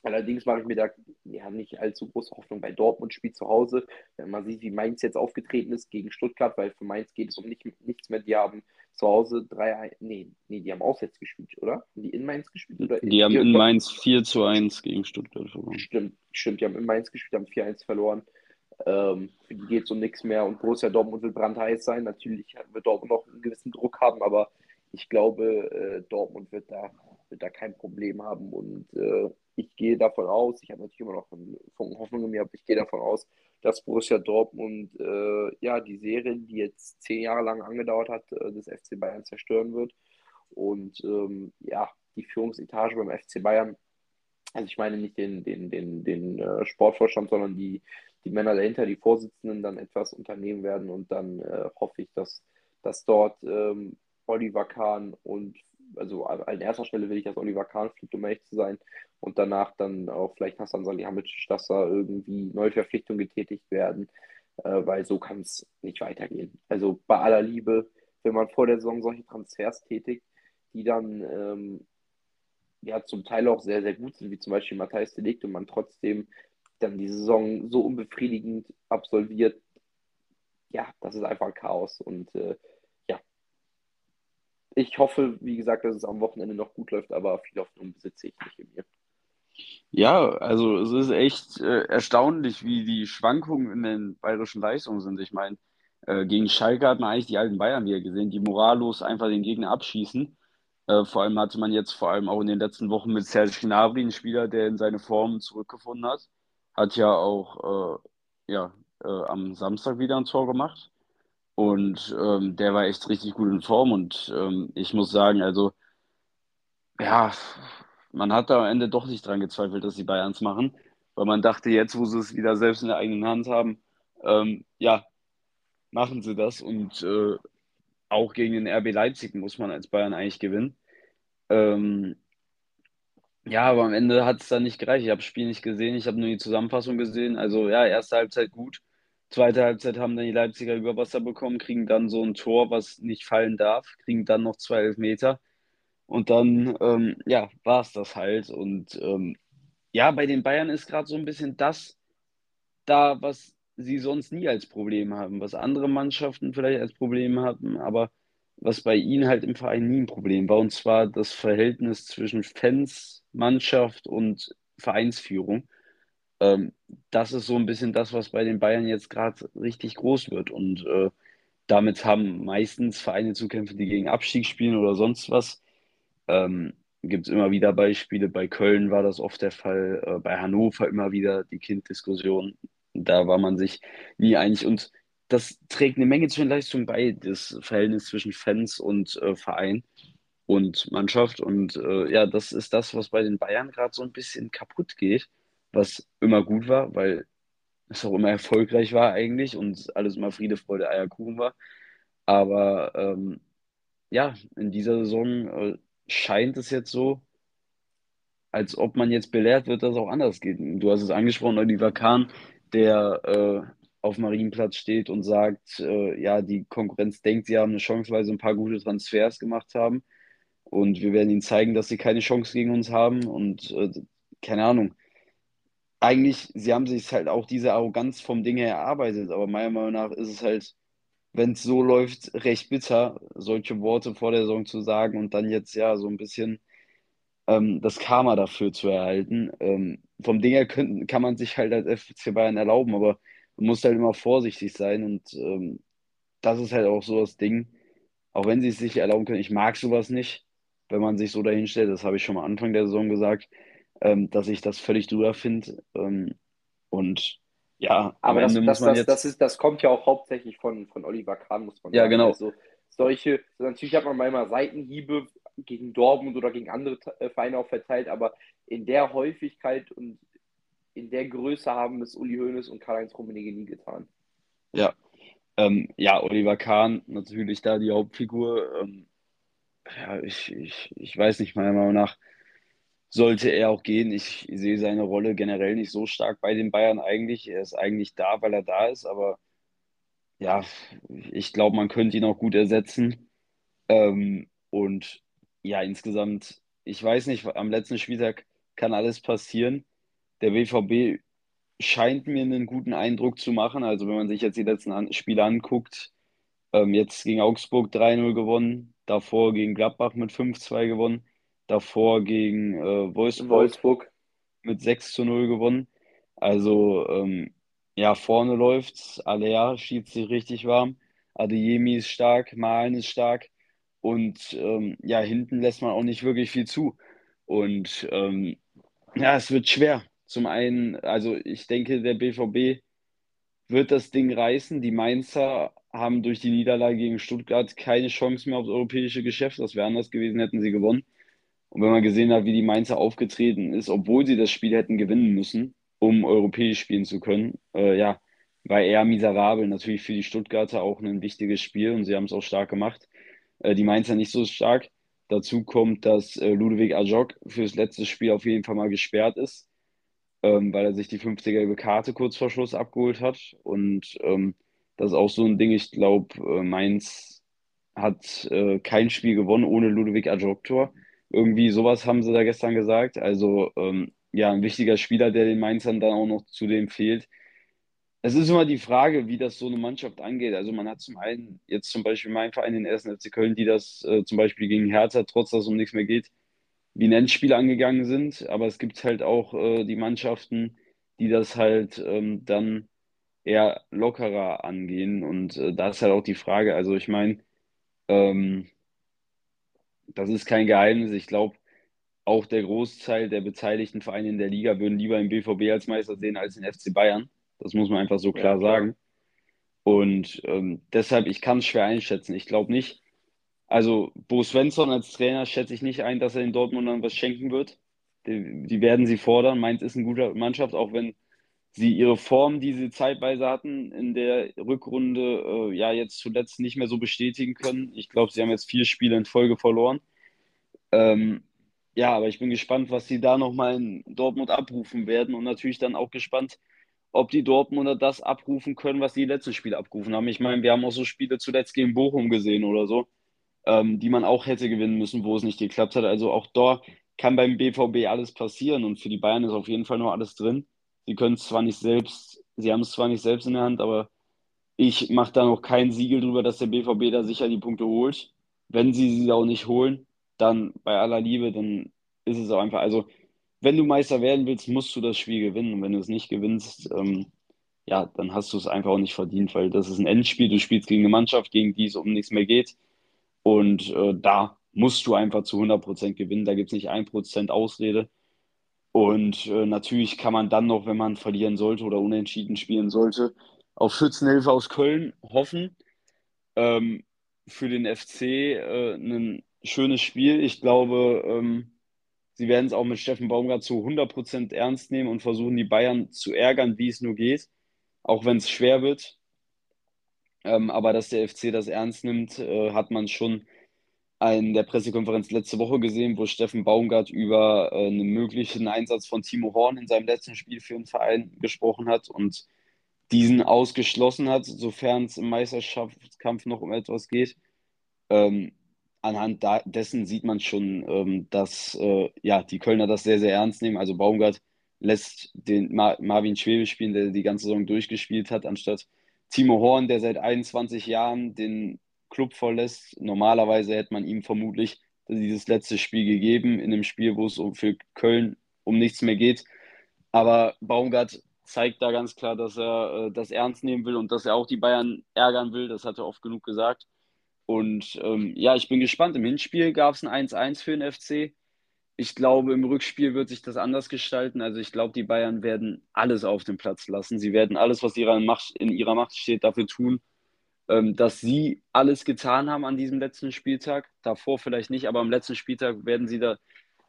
Allerdings mache ich mir da ja nicht allzu große Hoffnung bei Dortmund spielt zu Hause. Wenn man sieht, wie Mainz jetzt aufgetreten ist gegen Stuttgart, weil für Mainz geht es um nicht, nichts mehr. Die haben zu Hause drei, nee, nee, die haben auswärts gespielt, oder? Haben die in Mainz gespielt? Oder die haben in Mainz 4 zu 1 gegen Stuttgart verloren. Stimmt, stimmt, die haben in Mainz gespielt, haben 4-1 verloren. Ähm, für die geht es um nichts mehr und Borussia Dortmund will brandheiß sein. Natürlich wird Dortmund noch einen gewissen Druck haben, aber ich glaube, äh, Dortmund wird da, wird da kein Problem haben und äh, ich gehe davon aus, ich habe natürlich immer noch Hoffnung in mir, aber ich gehe davon aus, dass Borussia Dortmund äh, ja die Serie, die jetzt zehn Jahre lang angedauert hat, äh, des FC Bayern zerstören wird. Und ähm, ja, die Führungsetage beim FC Bayern, also ich meine nicht den, den, den, den äh, Sportvorstand, sondern die, die Männer dahinter, die Vorsitzenden, dann etwas unternehmen werden. Und dann äh, hoffe ich, dass, dass dort ähm, Oliver Kahn und also an erster Stelle will ich, dass Oliver Kahn fliegt, um ehrlich zu sein. Und danach dann auch vielleicht Hassan Salihamidzic, dass da irgendwie neue Verpflichtungen getätigt werden, äh, weil so kann es nicht weitergehen. Also bei aller Liebe, wenn man vor der Saison solche Transfers tätigt, die dann ähm, ja zum Teil auch sehr, sehr gut sind, wie zum Beispiel Matthijs Delikt und man trotzdem dann die Saison so unbefriedigend absolviert, ja, das ist einfach ein Chaos und äh, ich hoffe, wie gesagt, dass es am Wochenende noch gut läuft, aber viel Hoffnung besitze ich nicht in mir. Ja, also es ist echt äh, erstaunlich, wie die Schwankungen in den bayerischen Leistungen sind. Ich meine, äh, gegen Schalke hat man eigentlich die alten Bayern wieder gesehen, die morallos einfach den Gegner abschießen. Äh, vor allem hatte man jetzt vor allem auch in den letzten Wochen mit Serge Gnabry einen Spieler, der in seine Form zurückgefunden hat. Hat ja auch äh, ja, äh, am Samstag wieder ein Tor gemacht. Und ähm, der war echt richtig gut in Form. Und ähm, ich muss sagen, also ja, man hat da am Ende doch nicht dran gezweifelt, dass die Bayerns machen. Weil man dachte, jetzt, wo sie es wieder selbst in der eigenen Hand haben, ähm, ja, machen sie das. Und äh, auch gegen den RB Leipzig muss man als Bayern eigentlich gewinnen. Ähm, ja, aber am Ende hat es dann nicht gereicht. Ich habe das Spiel nicht gesehen, ich habe nur die Zusammenfassung gesehen. Also ja, erste Halbzeit gut. Zweite Halbzeit haben dann die Leipziger über Wasser bekommen, kriegen dann so ein Tor, was nicht fallen darf, kriegen dann noch zwei Elfmeter. Und dann, ähm, ja, war es das halt. Und ähm, ja, bei den Bayern ist gerade so ein bisschen das da, was sie sonst nie als Problem haben, was andere Mannschaften vielleicht als Problem hatten, aber was bei ihnen halt im Verein nie ein Problem war, und zwar das Verhältnis zwischen Fans, Mannschaft und Vereinsführung. Ähm, das ist so ein bisschen das, was bei den Bayern jetzt gerade richtig groß wird. Und äh, damit haben meistens Vereine zu kämpfen, die gegen Abstieg spielen oder sonst was. Ähm, Gibt es immer wieder Beispiele. Bei Köln war das oft der Fall, äh, bei Hannover immer wieder die Kinddiskussion. Da war man sich nie einig. Und das trägt eine Menge zur Leistung bei, das Verhältnis zwischen Fans und äh, Verein und Mannschaft. Und äh, ja, das ist das, was bei den Bayern gerade so ein bisschen kaputt geht, was immer gut war, weil es auch immer erfolgreich war eigentlich und alles immer Friede, Freude, Eierkuchen war. Aber ähm, ja, in dieser Saison äh, scheint es jetzt so, als ob man jetzt belehrt wird, dass es auch anders geht. Du hast es angesprochen, Oliver Kahn, der äh, auf Marienplatz steht und sagt, äh, ja, die Konkurrenz denkt, sie haben eine Chance, weil sie ein paar gute Transfers gemacht haben. Und wir werden ihnen zeigen, dass sie keine Chance gegen uns haben. Und äh, keine Ahnung. Eigentlich, sie haben sich halt auch diese Arroganz vom Ding her erarbeitet. Aber meiner Meinung nach ist es halt, wenn es so läuft, recht bitter, solche Worte vor der Saison zu sagen und dann jetzt ja so ein bisschen ähm, das Karma dafür zu erhalten. Ähm, vom Ding her können, kann man sich halt als FC Bayern erlauben, aber man muss halt immer vorsichtig sein und ähm, das ist halt auch so das Ding. Auch wenn sie es sich erlauben können, ich mag sowas nicht, wenn man sich so dahinstellt, das habe ich schon mal Anfang der Saison gesagt, ähm, dass ich das völlig drüber finde. Ähm, und ja, aber das, das, das, das, ist, das kommt ja auch hauptsächlich von, von Oliver Kahn, muss man ja, sagen. Ja, genau. Also, solche, natürlich hat man manchmal Seitenhiebe gegen Dortmund oder gegen andere äh, Vereine auch verteilt, aber in der Häufigkeit und in der Größe haben es Uli Hoeneß und Karl-Heinz Rummenigge nie getan. Ja, ähm, ja, Oliver Kahn natürlich da die Hauptfigur. Ähm, ja, ich, ich, ich weiß nicht, meiner Meinung nach sollte er auch gehen. Ich sehe seine Rolle generell nicht so stark bei den Bayern eigentlich. Er ist eigentlich da, weil er da ist, aber ja, ich glaube, man könnte ihn auch gut ersetzen. Ähm, und ja, insgesamt, ich weiß nicht, am letzten Spieltag kann alles passieren. Der BVB scheint mir einen guten Eindruck zu machen. Also wenn man sich jetzt die letzten Spiele anguckt, ähm, jetzt gegen Augsburg 3-0 gewonnen, davor gegen Gladbach mit 5-2 gewonnen, davor gegen äh, Wolfsburg, Wolfsburg, mit 6-0 gewonnen. Also ähm, ja, vorne läuft's, Alea schiebt sich richtig warm, Adeyemi ist stark, Malen ist stark und ähm, ja, hinten lässt man auch nicht wirklich viel zu. Und ähm, ja, es wird schwer. Zum einen, also ich denke, der BVB wird das Ding reißen. Die Mainzer haben durch die Niederlage gegen Stuttgart keine Chance mehr aufs europäische Geschäft. Das wäre anders gewesen, hätten sie gewonnen. Und wenn man gesehen hat, wie die Mainzer aufgetreten ist, obwohl sie das Spiel hätten gewinnen müssen, um europäisch spielen zu können, äh, ja, war eher miserabel. Natürlich für die Stuttgarter auch ein wichtiges Spiel und sie haben es auch stark gemacht. Äh, die Mainzer nicht so stark. Dazu kommt, dass äh, Ludovic Ajok fürs letzte Spiel auf jeden Fall mal gesperrt ist, ähm, weil er sich die 50er gelbe Karte kurz vor Schluss abgeholt hat. Und ähm, das ist auch so ein Ding, ich glaube, äh, Mainz hat äh, kein Spiel gewonnen ohne Ludovic Ajok-Tor. Irgendwie sowas haben sie da gestern gesagt. Also ähm, ja, ein wichtiger Spieler, der den Mainzern dann auch noch zudem fehlt. Es ist immer die Frage, wie das so eine Mannschaft angeht. Also man hat zum einen jetzt zum Beispiel mein Verein, den 1. FC Köln, die das äh, zum Beispiel gegen Hertha, trotz dass es um nichts mehr geht, wie ein Endspiel angegangen sind. Aber es gibt halt auch äh, die Mannschaften, die das halt ähm, dann eher lockerer angehen. Und äh, da ist halt auch die Frage, also ich meine, ähm, das ist kein Geheimnis. Ich glaube, auch der Großteil der beteiligten Vereine in der Liga würden lieber den BVB als Meister sehen als den FC Bayern. Das muss man einfach so klar, ja, sagen. Und ähm, deshalb, ich kann es schwer einschätzen. Ich glaube nicht, also Bo Svensson als Trainer schätze ich nicht ein, dass er in Dortmund dann was schenken wird. Die, die werden sie fordern. Mainz ist eine gute Mannschaft, auch wenn sie ihre Form, die sie zeitweise hatten, in der Rückrunde äh, ja jetzt zuletzt nicht mehr so bestätigen können. Ich glaube, sie haben jetzt vier Spiele in Folge verloren. Ähm, ja, aber ich bin gespannt, was sie da nochmal in Dortmund abrufen werden und natürlich dann auch gespannt, ob die Dortmunder das abrufen können, was die letzten Spiele abgerufen haben. Ich meine, wir haben auch so Spiele zuletzt gegen Bochum gesehen oder so, ähm, die man auch hätte gewinnen müssen, wo es nicht geklappt hat. Also auch da kann beim BVB alles passieren und für die Bayern ist auf jeden Fall noch alles drin. Sie können es zwar nicht selbst, sie haben es zwar nicht selbst in der Hand, aber ich mache da noch kein Siegel drüber, dass der BVB da sicher die Punkte holt. Wenn sie sie auch nicht holen, dann bei aller Liebe, dann ist es auch einfach, also wenn du Meister werden willst, musst du das Spiel gewinnen. Und wenn du es nicht gewinnst, ähm, ja, dann hast du es einfach auch nicht verdient, weil das ist ein Endspiel. Du spielst gegen eine Mannschaft, gegen die es um nichts mehr geht. Und äh, da musst du einfach zu 100% gewinnen. Da gibt es nicht 1% Ausrede. Und äh, natürlich kann man dann noch, wenn man verlieren sollte oder unentschieden spielen sollte, auf Schützenhilfe aus Köln hoffen. Ähm, für den FC äh, ein schönes Spiel. Ich glaube, ähm, sie werden es auch mit Steffen Baumgart zu 100% ernst nehmen und versuchen, die Bayern zu ärgern, wie es nur geht, auch wenn es schwer wird. Ähm, aber dass der FC das ernst nimmt, äh, hat man schon in der Pressekonferenz letzte Woche gesehen, wo Steffen Baumgart über äh, einen möglichen Einsatz von Timo Horn in seinem letzten Spiel für den Verein gesprochen hat und diesen ausgeschlossen hat, sofern es im Meisterschaftskampf noch um etwas geht. Ähm, anhand dessen sieht man schon, ähm, dass äh, ja, die Kölner das sehr, sehr ernst nehmen. Also Baumgart lässt den Mar Marvin Schwebe spielen, der die ganze Saison durchgespielt hat, anstatt Timo Horn, der seit 21 Jahren den Club verlässt. Normalerweise hätte man ihm vermutlich dieses letzte Spiel gegeben, in einem Spiel, wo es für Köln um nichts mehr geht. Aber Baumgart zeigt da ganz klar, dass er äh, das ernst nehmen will und dass er auch die Bayern ärgern will. Das hat er oft genug gesagt. Und ähm, ja, ich bin gespannt. Im Hinspiel gab es ein 1-1 für den FC. Ich glaube, im Rückspiel wird sich das anders gestalten. Also ich glaube, die Bayern werden alles auf den Platz lassen. Sie werden alles, was ihrer Macht, in ihrer Macht steht, dafür tun, ähm, dass sie alles getan haben an diesem letzten Spieltag. Davor vielleicht nicht, aber am letzten Spieltag werden sie da,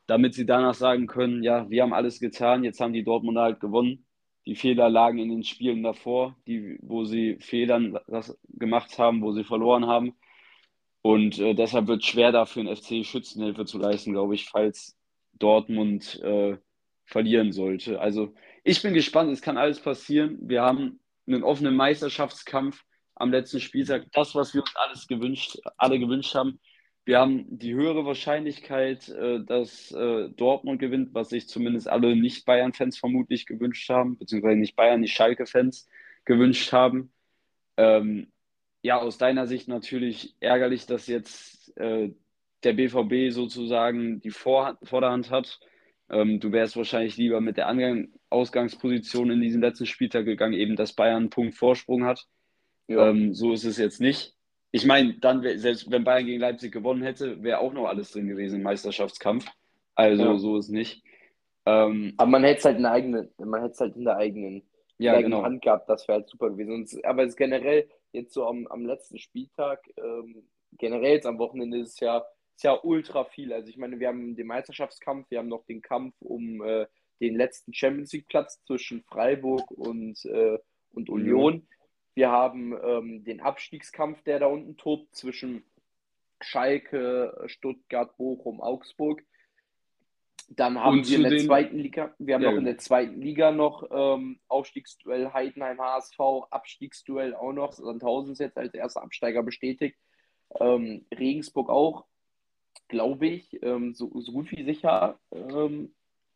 damit sie danach sagen können, ja, wir haben alles getan, jetzt haben die Dortmunder halt gewonnen. Die Fehler lagen in den Spielen davor, die, wo sie Fehlern gemacht haben, wo sie verloren haben. Und äh, deshalb wird es schwer dafür, den FC Schützenhilfe zu leisten, glaube ich, falls Dortmund äh, verlieren sollte. Also ich bin gespannt, es kann alles passieren. Wir haben einen offenen Meisterschaftskampf am letzten Spieltag. Das, was wir uns alles gewünscht, alle gewünscht haben. Wir haben die höhere Wahrscheinlichkeit, äh, dass äh, Dortmund gewinnt, was sich zumindest alle Nicht-Bayern-Fans vermutlich gewünscht haben, beziehungsweise nicht Bayern, nicht Schalke-Fans gewünscht haben. Ähm, ja, aus deiner Sicht natürlich ärgerlich, dass jetzt äh, der BVB sozusagen die Vor Vorderhand hat. Ähm, du wärst wahrscheinlich lieber mit der Angang Ausgangsposition in diesem letzten Spieltag gegangen, eben dass Bayern einen Punkt Vorsprung hat. Ja. Ähm, so ist es jetzt nicht. Ich meine, dann, selbst wenn Bayern gegen Leipzig gewonnen hätte, wäre auch noch alles drin gewesen im Meisterschaftskampf. Also ja. so ist es nicht. Ähm, Aber man hätte es halt in der eigenen, man hätte es halt in der eigenen, ja, eigenen genau. Hand gehabt, das wäre halt super gewesen. Und, aber es ist generell, jetzt so am, am letzten Spieltag, ähm, generell jetzt am Wochenende ist es ja, ist ja ultra viel. Also ich meine, wir haben den Meisterschaftskampf, wir haben noch den Kampf um äh, den letzten Champions League Platz zwischen Freiburg und, äh, und Union. Wir haben ähm, den Abstiegskampf, der da unten tobt zwischen Schalke, Stuttgart, Bochum, Augsburg. Dann haben und wir in der den... zweiten Liga, wir haben ja, noch in der zweiten Liga noch ähm, Aufstiegsduell Heidenheim HSV, Abstiegsduell auch noch. Sandhausen ist jetzt als erster Absteiger bestätigt. Ähm, Regensburg auch, glaube ich, ähm, so, so, gut wie sicher ähm,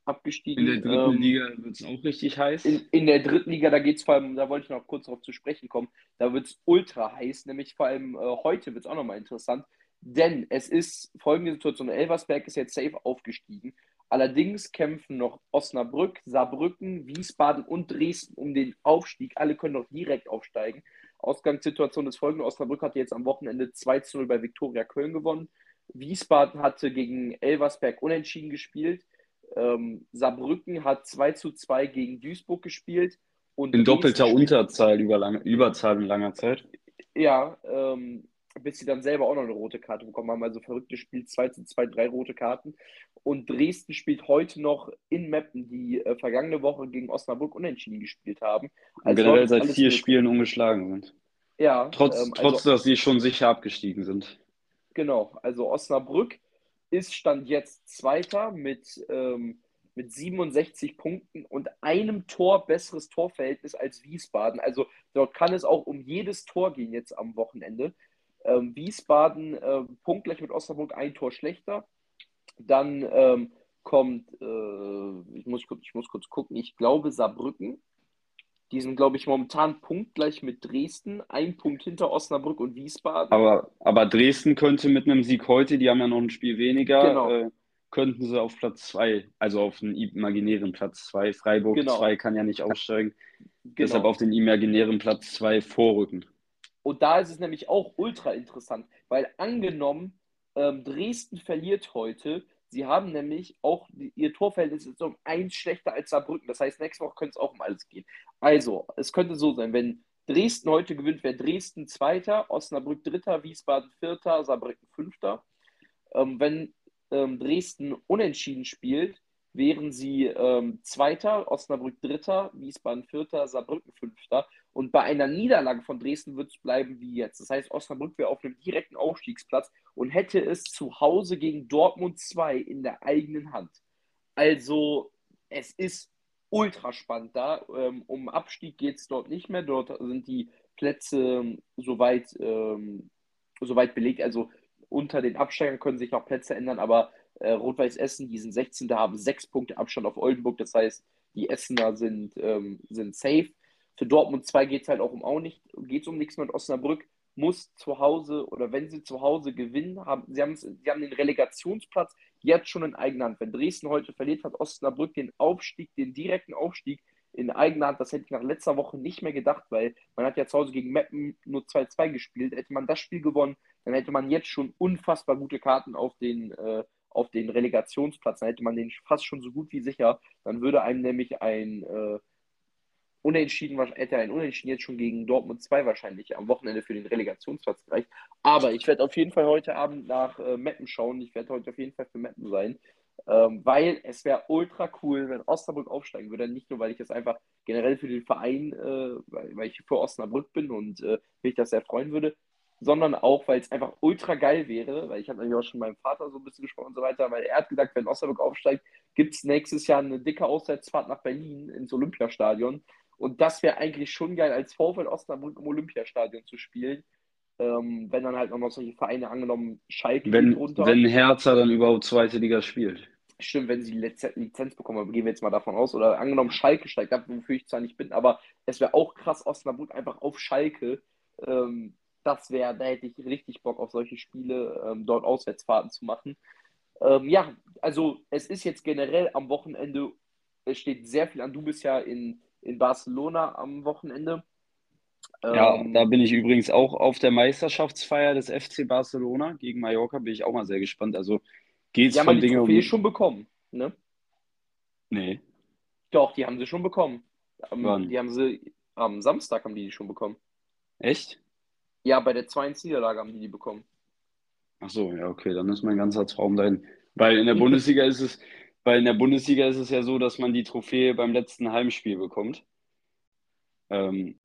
abgestiegen. In der dritten ähm, Liga wird es auch richtig heiß. In, in der dritten Liga, da geht es vor allem, da wollte ich noch kurz darauf zu sprechen kommen, da wird es ultra heiß, nämlich vor allem äh, heute wird es auch nochmal interessant, denn es ist folgende Situation, Elversberg ist jetzt safe aufgestiegen Allerdings kämpfen noch Osnabrück, Saarbrücken, Wiesbaden und Dresden um den Aufstieg. Alle können noch direkt aufsteigen. Ausgangssituation ist folgende: Osnabrück hat jetzt am Wochenende 2 0 bei Viktoria Köln gewonnen. Wiesbaden hatte gegen Elversberg unentschieden gespielt. Ähm, Saarbrücken hat 2 zu 2 gegen Duisburg gespielt. Und In doppelter Unterzahl über lange, Überzahl in langer Zeit. Ja, ähm, bis sie dann selber auch noch eine rote Karte bekommen haben. Also verrücktes Spiel, 2 zu 2, drei rote Karten. Und Dresden spielt heute noch in Meppen, die äh, vergangene Woche gegen Osnabrück unentschieden gespielt haben. Also generell seit vier. Spielen ungeschlagen sind. Ja. Trotz, ähm, also, trotz, dass sie schon sicher abgestiegen sind. Genau, also Osnabrück ist Stand jetzt Zweiter mit, ähm, mit 67 Punkten und einem Tor besseres Torverhältnis als Wiesbaden. Also dort kann es auch um jedes Tor gehen jetzt am Wochenende. Ähm, Wiesbaden äh, punktgleich mit Osnabrück ein Tor schlechter. Dann ähm, kommt, äh, ich, muss, ich muss kurz gucken, ich glaube Saarbrücken. Die sind, glaube ich, momentan punktgleich mit Dresden, ein Punkt hinter Osnabrück und Wiesbaden. Aber, aber Dresden könnte mit einem Sieg heute, die haben ja noch ein Spiel weniger, genau. äh, könnten sie auf Platz 2, also auf den imaginären Platz 2. Freiburg 2 genau. kann ja nicht aussteigen. Genau. Deshalb auf den imaginären Platz 2 vorrücken. Und da ist es nämlich auch ultra interessant, weil angenommen, ähm, Dresden verliert heute, sie haben nämlich auch, ihr Torverhältnis ist um eins schlechter als Saarbrücken. Das heißt, nächste Woche könnte es auch um alles gehen. Also, es könnte so sein, wenn Dresden heute gewinnt, wäre Dresden Zweiter, Osnabrück Dritter, Wiesbaden Vierter, Saarbrücken Fünfter. Ähm, wenn ähm, Dresden unentschieden spielt, wären sie ähm, Zweiter, Osnabrück Dritter, Wiesbaden Vierter, Saarbrücken Fünfter. Und bei einer Niederlage von Dresden wird es bleiben wie jetzt. Das heißt, Osnabrück wäre auf einem direkten Aufstiegsplatz und hätte es zu Hause gegen Dortmund 2 in der eigenen Hand. Also, es ist ultra spannend da. Ähm, um Abstieg geht es dort nicht mehr. Dort sind die Plätze ähm, soweit, ähm, soweit belegt. Also unter den Absteigern können sich noch Plätze ändern, aber äh, Rot-Weiß Essen, die sind 16. haben sechs Punkte Abstand auf Oldenburg. Das heißt, die Essener sind, ähm, sind safe. Für Dortmund 2 geht es halt auch um auch nicht, geht um nichts mit Osnabrück muss zu Hause oder wenn sie zu Hause gewinnen, haben sie, haben, sie haben den Relegationsplatz jetzt schon in eigener Hand. Wenn Dresden heute verliert, hat Osnabrück den Aufstieg, den direkten Aufstieg in eigener Hand. Das hätte ich nach letzter Woche nicht mehr gedacht, weil man hat ja zu Hause gegen Meppen nur 2-2 gespielt. Hätte man das Spiel gewonnen, dann hätte man jetzt schon unfassbar gute Karten auf den, äh, auf den Relegationsplatz. Dann hätte man den fast schon so gut wie sicher. Dann würde einem nämlich ein äh, Unentschieden, hätte ein Unentschieden jetzt schon gegen Dortmund 2 wahrscheinlich am Wochenende für den Relegationsplatz gereicht. Aber ich werde auf jeden Fall heute Abend nach äh, Meppen schauen. Ich werde heute auf jeden Fall für Meppen sein. Ähm, weil es wäre ultra cool, wenn Osnabrück aufsteigen würde. Nicht nur, weil ich das einfach generell für den Verein, äh, weil, weil, ich für Osnabrück bin und äh, mich das sehr freuen würde, sondern auch, weil es einfach ultra geil wäre, weil ich habe natürlich auch schon mit meinem Vater so ein bisschen gesprochen und so weiter, weil er hat gesagt, wenn Osnabrück aufsteigt, gibt es nächstes Jahr eine dicke Auswärtsfahrt nach Berlin ins Olympiastadion und das wäre eigentlich schon geil, als VfL Osnabrück im Olympiastadion zu spielen. Ähm, wenn dann halt noch solche Vereine angenommen, Schalke wenn, runter. Wenn Hertha dann überhaupt zweite Liga spielt. Stimmt, wenn sie die Lizenz bekommen, gehen wir jetzt mal davon aus. Oder angenommen, Schalke steigt ab, wofür ich zwar nicht bin, aber es wäre auch krass, Osnabrück einfach auf Schalke. Ähm, das wäre, da hätte ich richtig Bock auf solche Spiele, ähm, dort Auswärtsfahrten zu machen. Ähm, ja, also es ist jetzt generell am Wochenende, es steht sehr viel an. Du bist ja in in Barcelona am Wochenende. Ja, ähm, da bin ich übrigens auch auf der Meisterschaftsfeier des FC Barcelona gegen Mallorca, bin ich auch mal sehr gespannt. Also geht es von Dingen. Die haben die schon bekommen, ne? Nee. Doch, die haben sie schon bekommen. Wann? Die haben sie am Samstag haben die die schon bekommen. Echt? Ja, bei der 2-1-Niederlage haben die die bekommen. Ach so, ja, okay, dann ist mein ganzer Traum dahin. Weil in der Bundesliga ist es, weil in der Bundesliga ist es ja so, dass man die Trophäe beim letzten Heimspiel bekommt. Ähm,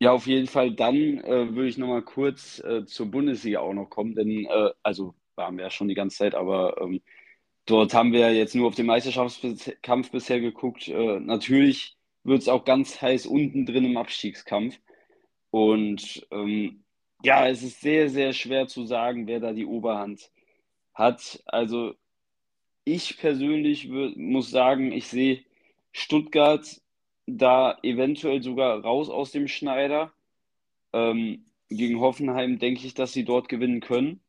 ja, auf jeden Fall. Dann äh, würde ich nochmal kurz äh, zur Bundesliga auch noch kommen, denn, äh, also waren wir ja schon die ganze Zeit, aber ähm, dort haben wir jetzt nur auf den Meisterschaftskampf bisher geguckt. Äh, natürlich wird es auch ganz heiß unten drin im Abstiegskampf. Und ähm, ja, es ist sehr, sehr schwer zu sagen, wer da die Oberhand hat. Also ich persönlich muss sagen, ich sehe Stuttgart da eventuell sogar raus aus dem Schneider. Ähm, gegen Hoffenheim denke ich, dass sie dort gewinnen können.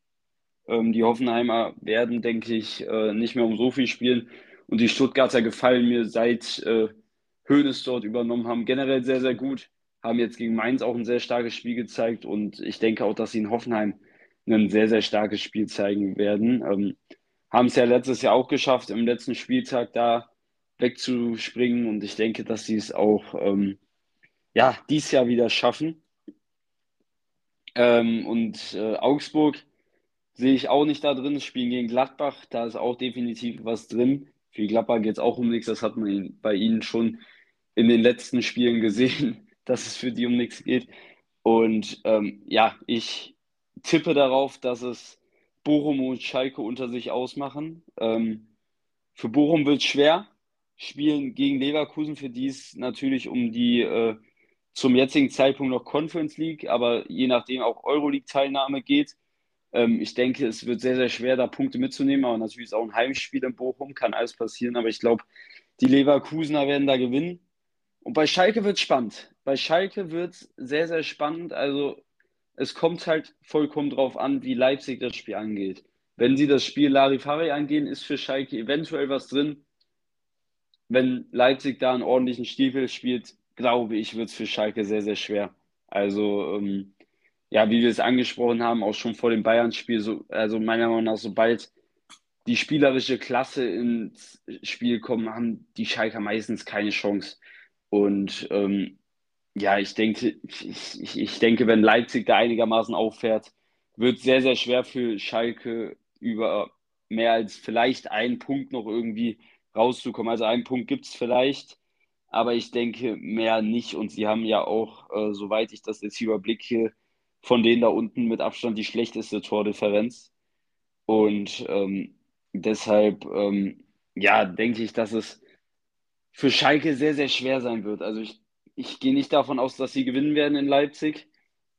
Ähm, die Hoffenheimer werden, denke ich, äh, nicht mehr um so viel spielen. Und die Stuttgarter gefallen mir seit äh, Hoeneß dort übernommen haben, generell sehr, sehr gut. Haben jetzt gegen Mainz auch ein sehr starkes Spiel gezeigt. Und ich denke auch, dass sie in Hoffenheim ein sehr, sehr starkes Spiel zeigen werden. Ähm, haben es ja letztes Jahr auch geschafft, im letzten Spieltag da wegzuspringen und ich denke, dass sie es auch ähm, ja, dies Jahr wieder schaffen. Ähm, und äh, Augsburg sehe ich auch nicht da drin. Spielen gegen Gladbach, da ist auch definitiv was drin. Für Gladbach geht es auch um nichts, das hat man bei ihnen schon in den letzten Spielen gesehen, dass es für die um nichts geht. Und ähm, ja, ich tippe darauf, dass es Bochum und Schalke unter sich ausmachen. Ähm, für Bochum wird es schwer. Spielen gegen Leverkusen, für die es natürlich um die äh, zum jetzigen Zeitpunkt noch Conference League, aber je nachdem auch Euroleague-Teilnahme geht. Ähm, ich denke, es wird sehr, sehr schwer, da Punkte mitzunehmen, aber natürlich ist auch ein Heimspiel in Bochum, kann alles passieren, aber ich glaube, die Leverkusener werden da gewinnen. Und bei Schalke wird es spannend. Bei Schalke wird es sehr, sehr spannend. Also es kommt halt vollkommen drauf an, wie Leipzig das Spiel angeht. Wenn sie das Spiel Larifari angehen, ist für Schalke eventuell was drin. Wenn Leipzig da einen ordentlichen Stiefel spielt, glaube ich, wird es für Schalke sehr, sehr schwer. Also, ähm, ja, wie wir es angesprochen haben, auch schon vor dem Bayern-Spiel, so, also meiner Meinung nach, sobald die spielerische Klasse ins Spiel kommt, haben die Schalker meistens keine Chance. Und ähm, ja, ich denke, ich, ich denke, wenn Leipzig da einigermaßen auffährt, wird sehr, sehr schwer für Schalke über mehr als vielleicht einen Punkt noch irgendwie rauszukommen. Also einen Punkt gibt es vielleicht, aber ich denke mehr nicht. Und sie haben ja auch, äh, soweit ich das jetzt überblicke, von denen da unten mit Abstand die schlechteste Tordifferenz. Und ähm, deshalb, ähm, ja, denke ich, dass es für Schalke sehr, sehr schwer sein wird. Also ich ich gehe nicht davon aus, dass sie gewinnen werden in Leipzig.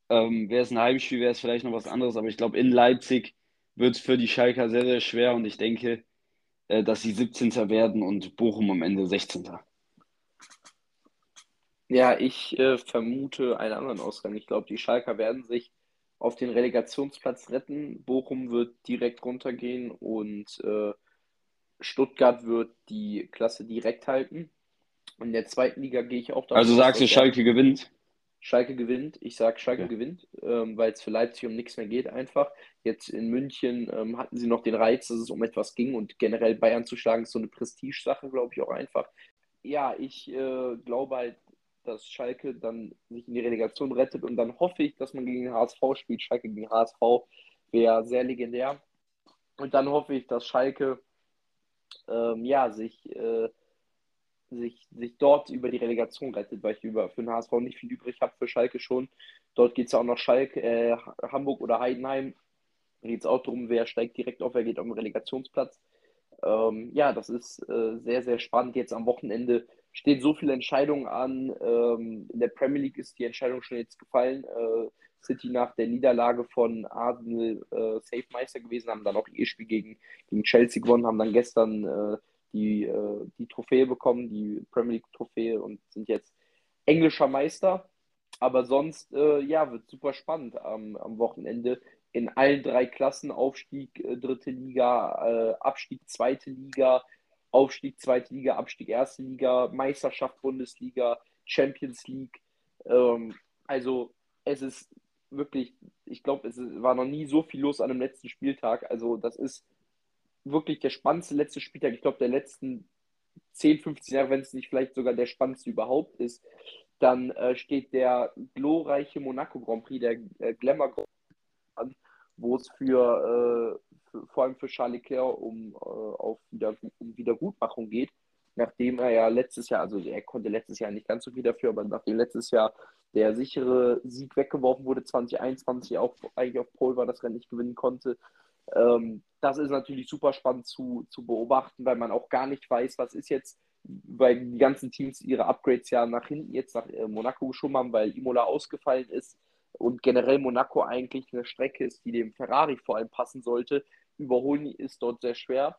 Ähm, wäre es ein Heimspiel, wäre es vielleicht noch was anderes, aber ich glaube, in Leipzig wird es für die Schalker sehr, sehr schwer und ich denke, äh, dass sie 17. werden und Bochum am Ende 16. Ja, ich äh, vermute einen anderen Ausgang. Ich glaube, die Schalker werden sich auf den Relegationsplatz retten. Bochum wird direkt runtergehen und äh, Stuttgart wird die Klasse direkt halten. In der zweiten Liga gehe ich auch davon Also sagst du, Schalke gewinnt? Schalke gewinnt. Ich sage, Schalke okay. gewinnt, ähm, weil es für Leipzig um nichts mehr geht einfach. Jetzt in München ähm, hatten sie noch den Reiz, dass es um etwas ging und generell Bayern zu schlagen ist so eine Prestige-Sache, glaube ich auch einfach. Ja, ich äh, glaube halt, dass Schalke dann sich in die Relegation rettet und dann hoffe ich, dass man gegen den HSV spielt. Schalke gegen HSV wäre sehr legendär. Und dann hoffe ich, dass Schalke ähm, ja, sich äh, sich, sich dort über die Relegation rettet, weil ich über, für den HSV nicht viel übrig habe, für Schalke schon. Dort geht es ja auch noch Schalke, äh, Hamburg oder Heidenheim. Da geht es auch darum, wer steigt direkt auf, wer geht auf den Relegationsplatz. Ähm, ja, das ist äh, sehr, sehr spannend. Jetzt am Wochenende stehen so viele Entscheidungen an. Ähm, in der Premier League ist die Entscheidung schon jetzt gefallen. Äh, City nach der Niederlage von Arsenal äh, Safe Meister gewesen, haben dann auch ihr Spiel gegen, gegen Chelsea gewonnen, haben dann gestern äh, die, äh, die Trophäe bekommen, die Premier League-Trophäe und sind jetzt englischer Meister. Aber sonst, äh, ja, wird super spannend am, am Wochenende. In allen drei Klassen, Aufstieg, äh, dritte Liga, äh, Abstieg, zweite Liga, Aufstieg, zweite Liga, Abstieg, erste Liga, Meisterschaft, Bundesliga, Champions League. Ähm, also es ist wirklich, ich glaube, es war noch nie so viel los an dem letzten Spieltag. Also das ist wirklich der spannendste letzte Spieltag, ich glaube, der letzten 10, 15 Jahre, wenn es nicht vielleicht sogar der spannendste überhaupt ist, dann äh, steht der glorreiche Monaco Grand Prix, der äh, Glamour Grand Prix an, wo es für, äh, für, vor allem für Charles Leclerc um, äh, auf wieder, um Wiedergutmachung geht, nachdem er ja letztes Jahr, also er konnte letztes Jahr nicht ganz so viel dafür, aber nachdem letztes Jahr der sichere Sieg weggeworfen wurde, 2021 auch eigentlich auf Pole war, das Rennen nicht gewinnen konnte, ähm, das ist natürlich super spannend zu, zu beobachten, weil man auch gar nicht weiß, was ist jetzt, weil die ganzen Teams ihre Upgrades ja nach hinten jetzt nach äh, Monaco geschoben haben, weil Imola ausgefallen ist und generell Monaco eigentlich eine Strecke ist, die dem Ferrari vor allem passen sollte. Überholen ist dort sehr schwer.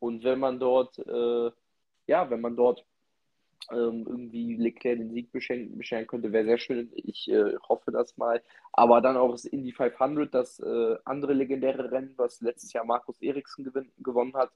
Und wenn man dort, äh, ja, wenn man dort ähm, irgendwie Leclerc den Sieg bescheren, bescheren könnte, wäre sehr schön. Ich äh, hoffe das mal. Aber dann auch das Indy 500, das äh, andere legendäre Rennen, was letztes Jahr Markus Eriksen gewonnen hat.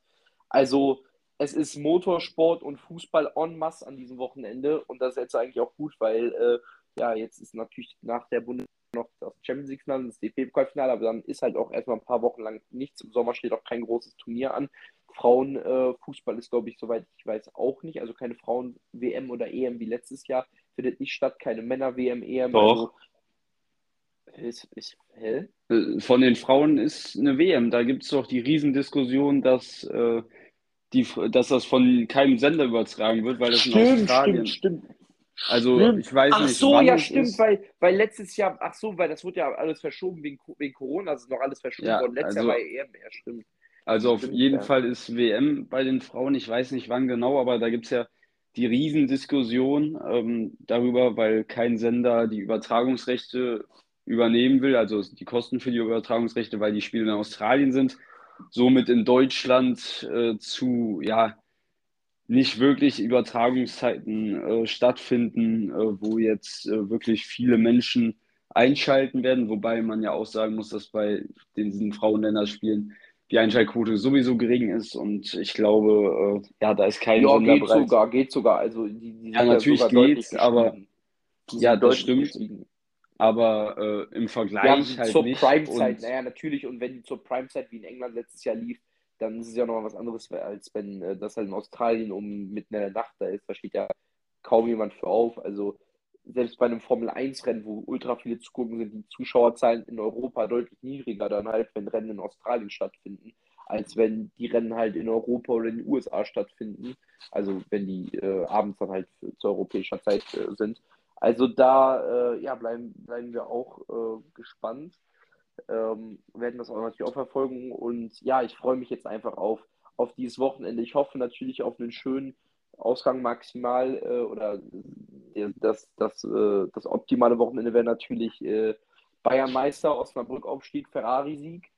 Also es ist Motorsport und Fußball en masse an diesem Wochenende und das ist jetzt eigentlich auch gut, weil äh, ja, jetzt ist natürlich nach der Bundesliga noch das Champions League-Finale, das DFB-Pokalfinale, aber dann ist halt auch erstmal ein paar Wochen lang nichts. Im Sommer steht auch kein großes Turnier an. Frauenfußball äh, ist, glaube ich, soweit ich weiß, auch nicht. Also keine Frauen-WM oder EM wie letztes Jahr findet nicht statt. Keine Männer-WM, EM. Doch. Also, ist, ist, hä? Äh, von den Frauen ist eine WM. Da gibt es doch die Riesendiskussion, dass, äh, die, dass das von keinem Sender übertragen wird, weil das stimmt, in Australien. Stimmt, stimmt. Also Stimmt. ich weiß Ach nicht. so, wann ja, es stimmt, ist. weil, weil letztes Jahr, ach so, weil das wurde ja alles verschoben wegen, wegen Corona, das ist noch alles verschoben Ja, worden. Letztes also- Jahr war EM, ja, stimmt. Also auf jeden ja. Fall ist WM bei den Frauen, ich weiß nicht wann genau, aber da gibt es ja die Riesendiskussion ähm, darüber, weil kein Sender die Übertragungsrechte übernehmen will, also die Kosten für die Übertragungsrechte, weil die Spiele in Australien sind, somit in Deutschland äh, zu, ja, nicht wirklich Übertragungszeiten äh, stattfinden, äh, wo jetzt äh, wirklich viele Menschen einschalten werden, wobei man ja auch sagen muss, dass bei diesen Frauenländerspielen die Einschaltquote sowieso gering ist und ich glaube, äh, ja, da ist kein Ja, Sender geht sogar, geht sogar. Also die, die Ja, natürlich deutlich geht's, aber- Ja, das stimmt. gestiegen. Aber äh, im Ja, Vergleich halt zur nicht. Primezeit, Und naja, natürlich. Und wenn die zur Primezeit wie in England letztes Jahr lief, dann ist es ja nochmal was anderes, als wenn äh, das halt in Australien um mitten in der Nacht da ist. Da steht ja kaum jemand für auf. Also selbst bei einem Formel-1-Rennen, wo ultra viele zugucken, sind die Zuschauerzahlen in Europa deutlich niedriger dann halt, wenn Rennen in Australien stattfinden, als wenn die Rennen halt in Europa oder in den USA stattfinden. Also wenn die äh, abends dann halt für, zu europäischer Zeit äh, sind. Also da äh, ja, bleiben, bleiben wir auch äh, gespannt. Ähm, werden das auch natürlich auch verfolgen. Und ja, ich freue mich jetzt einfach auf, auf dieses Wochenende. Ich hoffe natürlich auf einen schönen Ausgang maximal äh, oder der, das, das, äh, das optimale Wochenende wäre natürlich äh, Bayern Meister, Osnabrück Aufstieg, Ferrari-Sieg.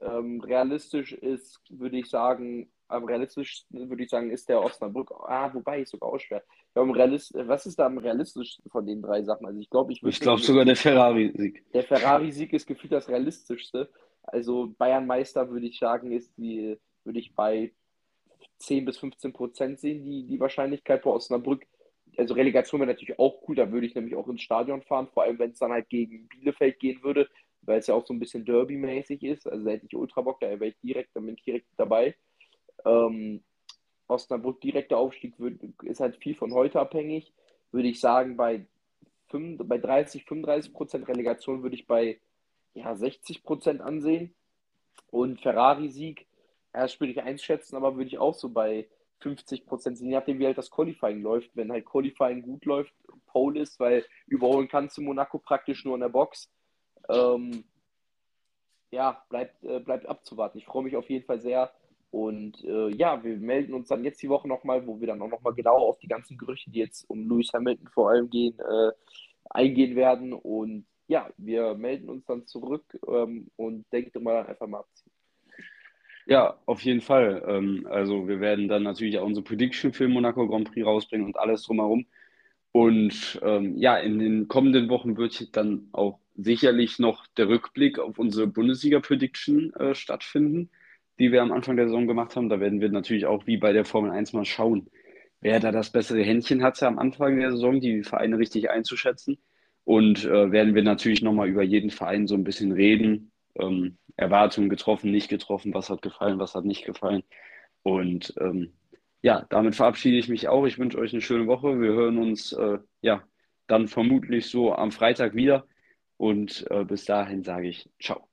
Ähm, realistisch ist, würde ich sagen, am realistischsten würde ich sagen, ist der Osnabrück. Ah, wobei ist sogar auch schwer. Ja, am realist, was ist da am realistischsten von den drei Sachen? Also ich glaube, ich würde ich glaube sogar der Ferrari-Sieg. der Ferrari-Sieg ist gefühlt das realistischste. Also Bayern Meister würde ich sagen, ist die, würde ich bei 10 bis 15 Prozent sehen, die, die Wahrscheinlichkeit bei Osnabrück. Also Relegation wäre natürlich auch cool, da würde ich nämlich auch ins Stadion fahren, vor allem wenn es dann halt gegen Bielefeld gehen würde, weil es ja auch so ein bisschen Derby-mäßig ist. Also da hätte ich Ultra Bock, da wäre ich direkt, dann bin ich direkt dabei. Ähm, Osnabrück direkter Aufstieg wird, ist halt viel von heute abhängig. Würde ich sagen, bei, 5, bei 30, 35 Prozent Relegation würde ich bei ja, 60 Prozent ansehen. Und Ferrari-Sieg, ja, schwierig einschätzen, aber würde ich auch so bei 50 Prozent sehen, je nachdem, wie halt das Qualifying läuft. Wenn halt Qualifying gut läuft, Pole ist, weil überholen kannst du Monaco praktisch nur in der Box. Ähm, ja, bleibt, äh, bleibt abzuwarten. Ich freue mich auf jeden Fall sehr. Und äh, ja, wir melden uns dann jetzt die Woche nochmal, wo wir dann auch nochmal genau auf die ganzen Gerüchte, die jetzt um Lewis Hamilton vor allem gehen, äh, eingehen werden. Und ja, wir melden uns dann zurück ähm, und denkt mal dann einfach mal abziehen. Ja, auf jeden Fall. Ähm, also wir werden dann natürlich auch unsere Prediction für den Monaco Grand Prix rausbringen und alles drumherum. Und ähm, ja, in den kommenden Wochen wird dann auch sicherlich noch der Rückblick auf unsere Bundesliga-Prediction äh, stattfinden, die wir am Anfang der Saison gemacht haben. Da werden wir natürlich auch wie bei der Formel 1 mal schauen, wer da das bessere Händchen hatte am Anfang der Saison, die Vereine richtig einzuschätzen. Und äh, werden wir natürlich nochmal über jeden Verein so ein bisschen reden. Ähm, Erwartungen getroffen, nicht getroffen, was hat gefallen, was hat nicht gefallen. Und ähm, ja, damit verabschiede ich mich auch. Ich wünsche euch eine schöne Woche. Wir hören uns äh, ja dann vermutlich so am Freitag wieder. Und äh, bis dahin sage ich ciao.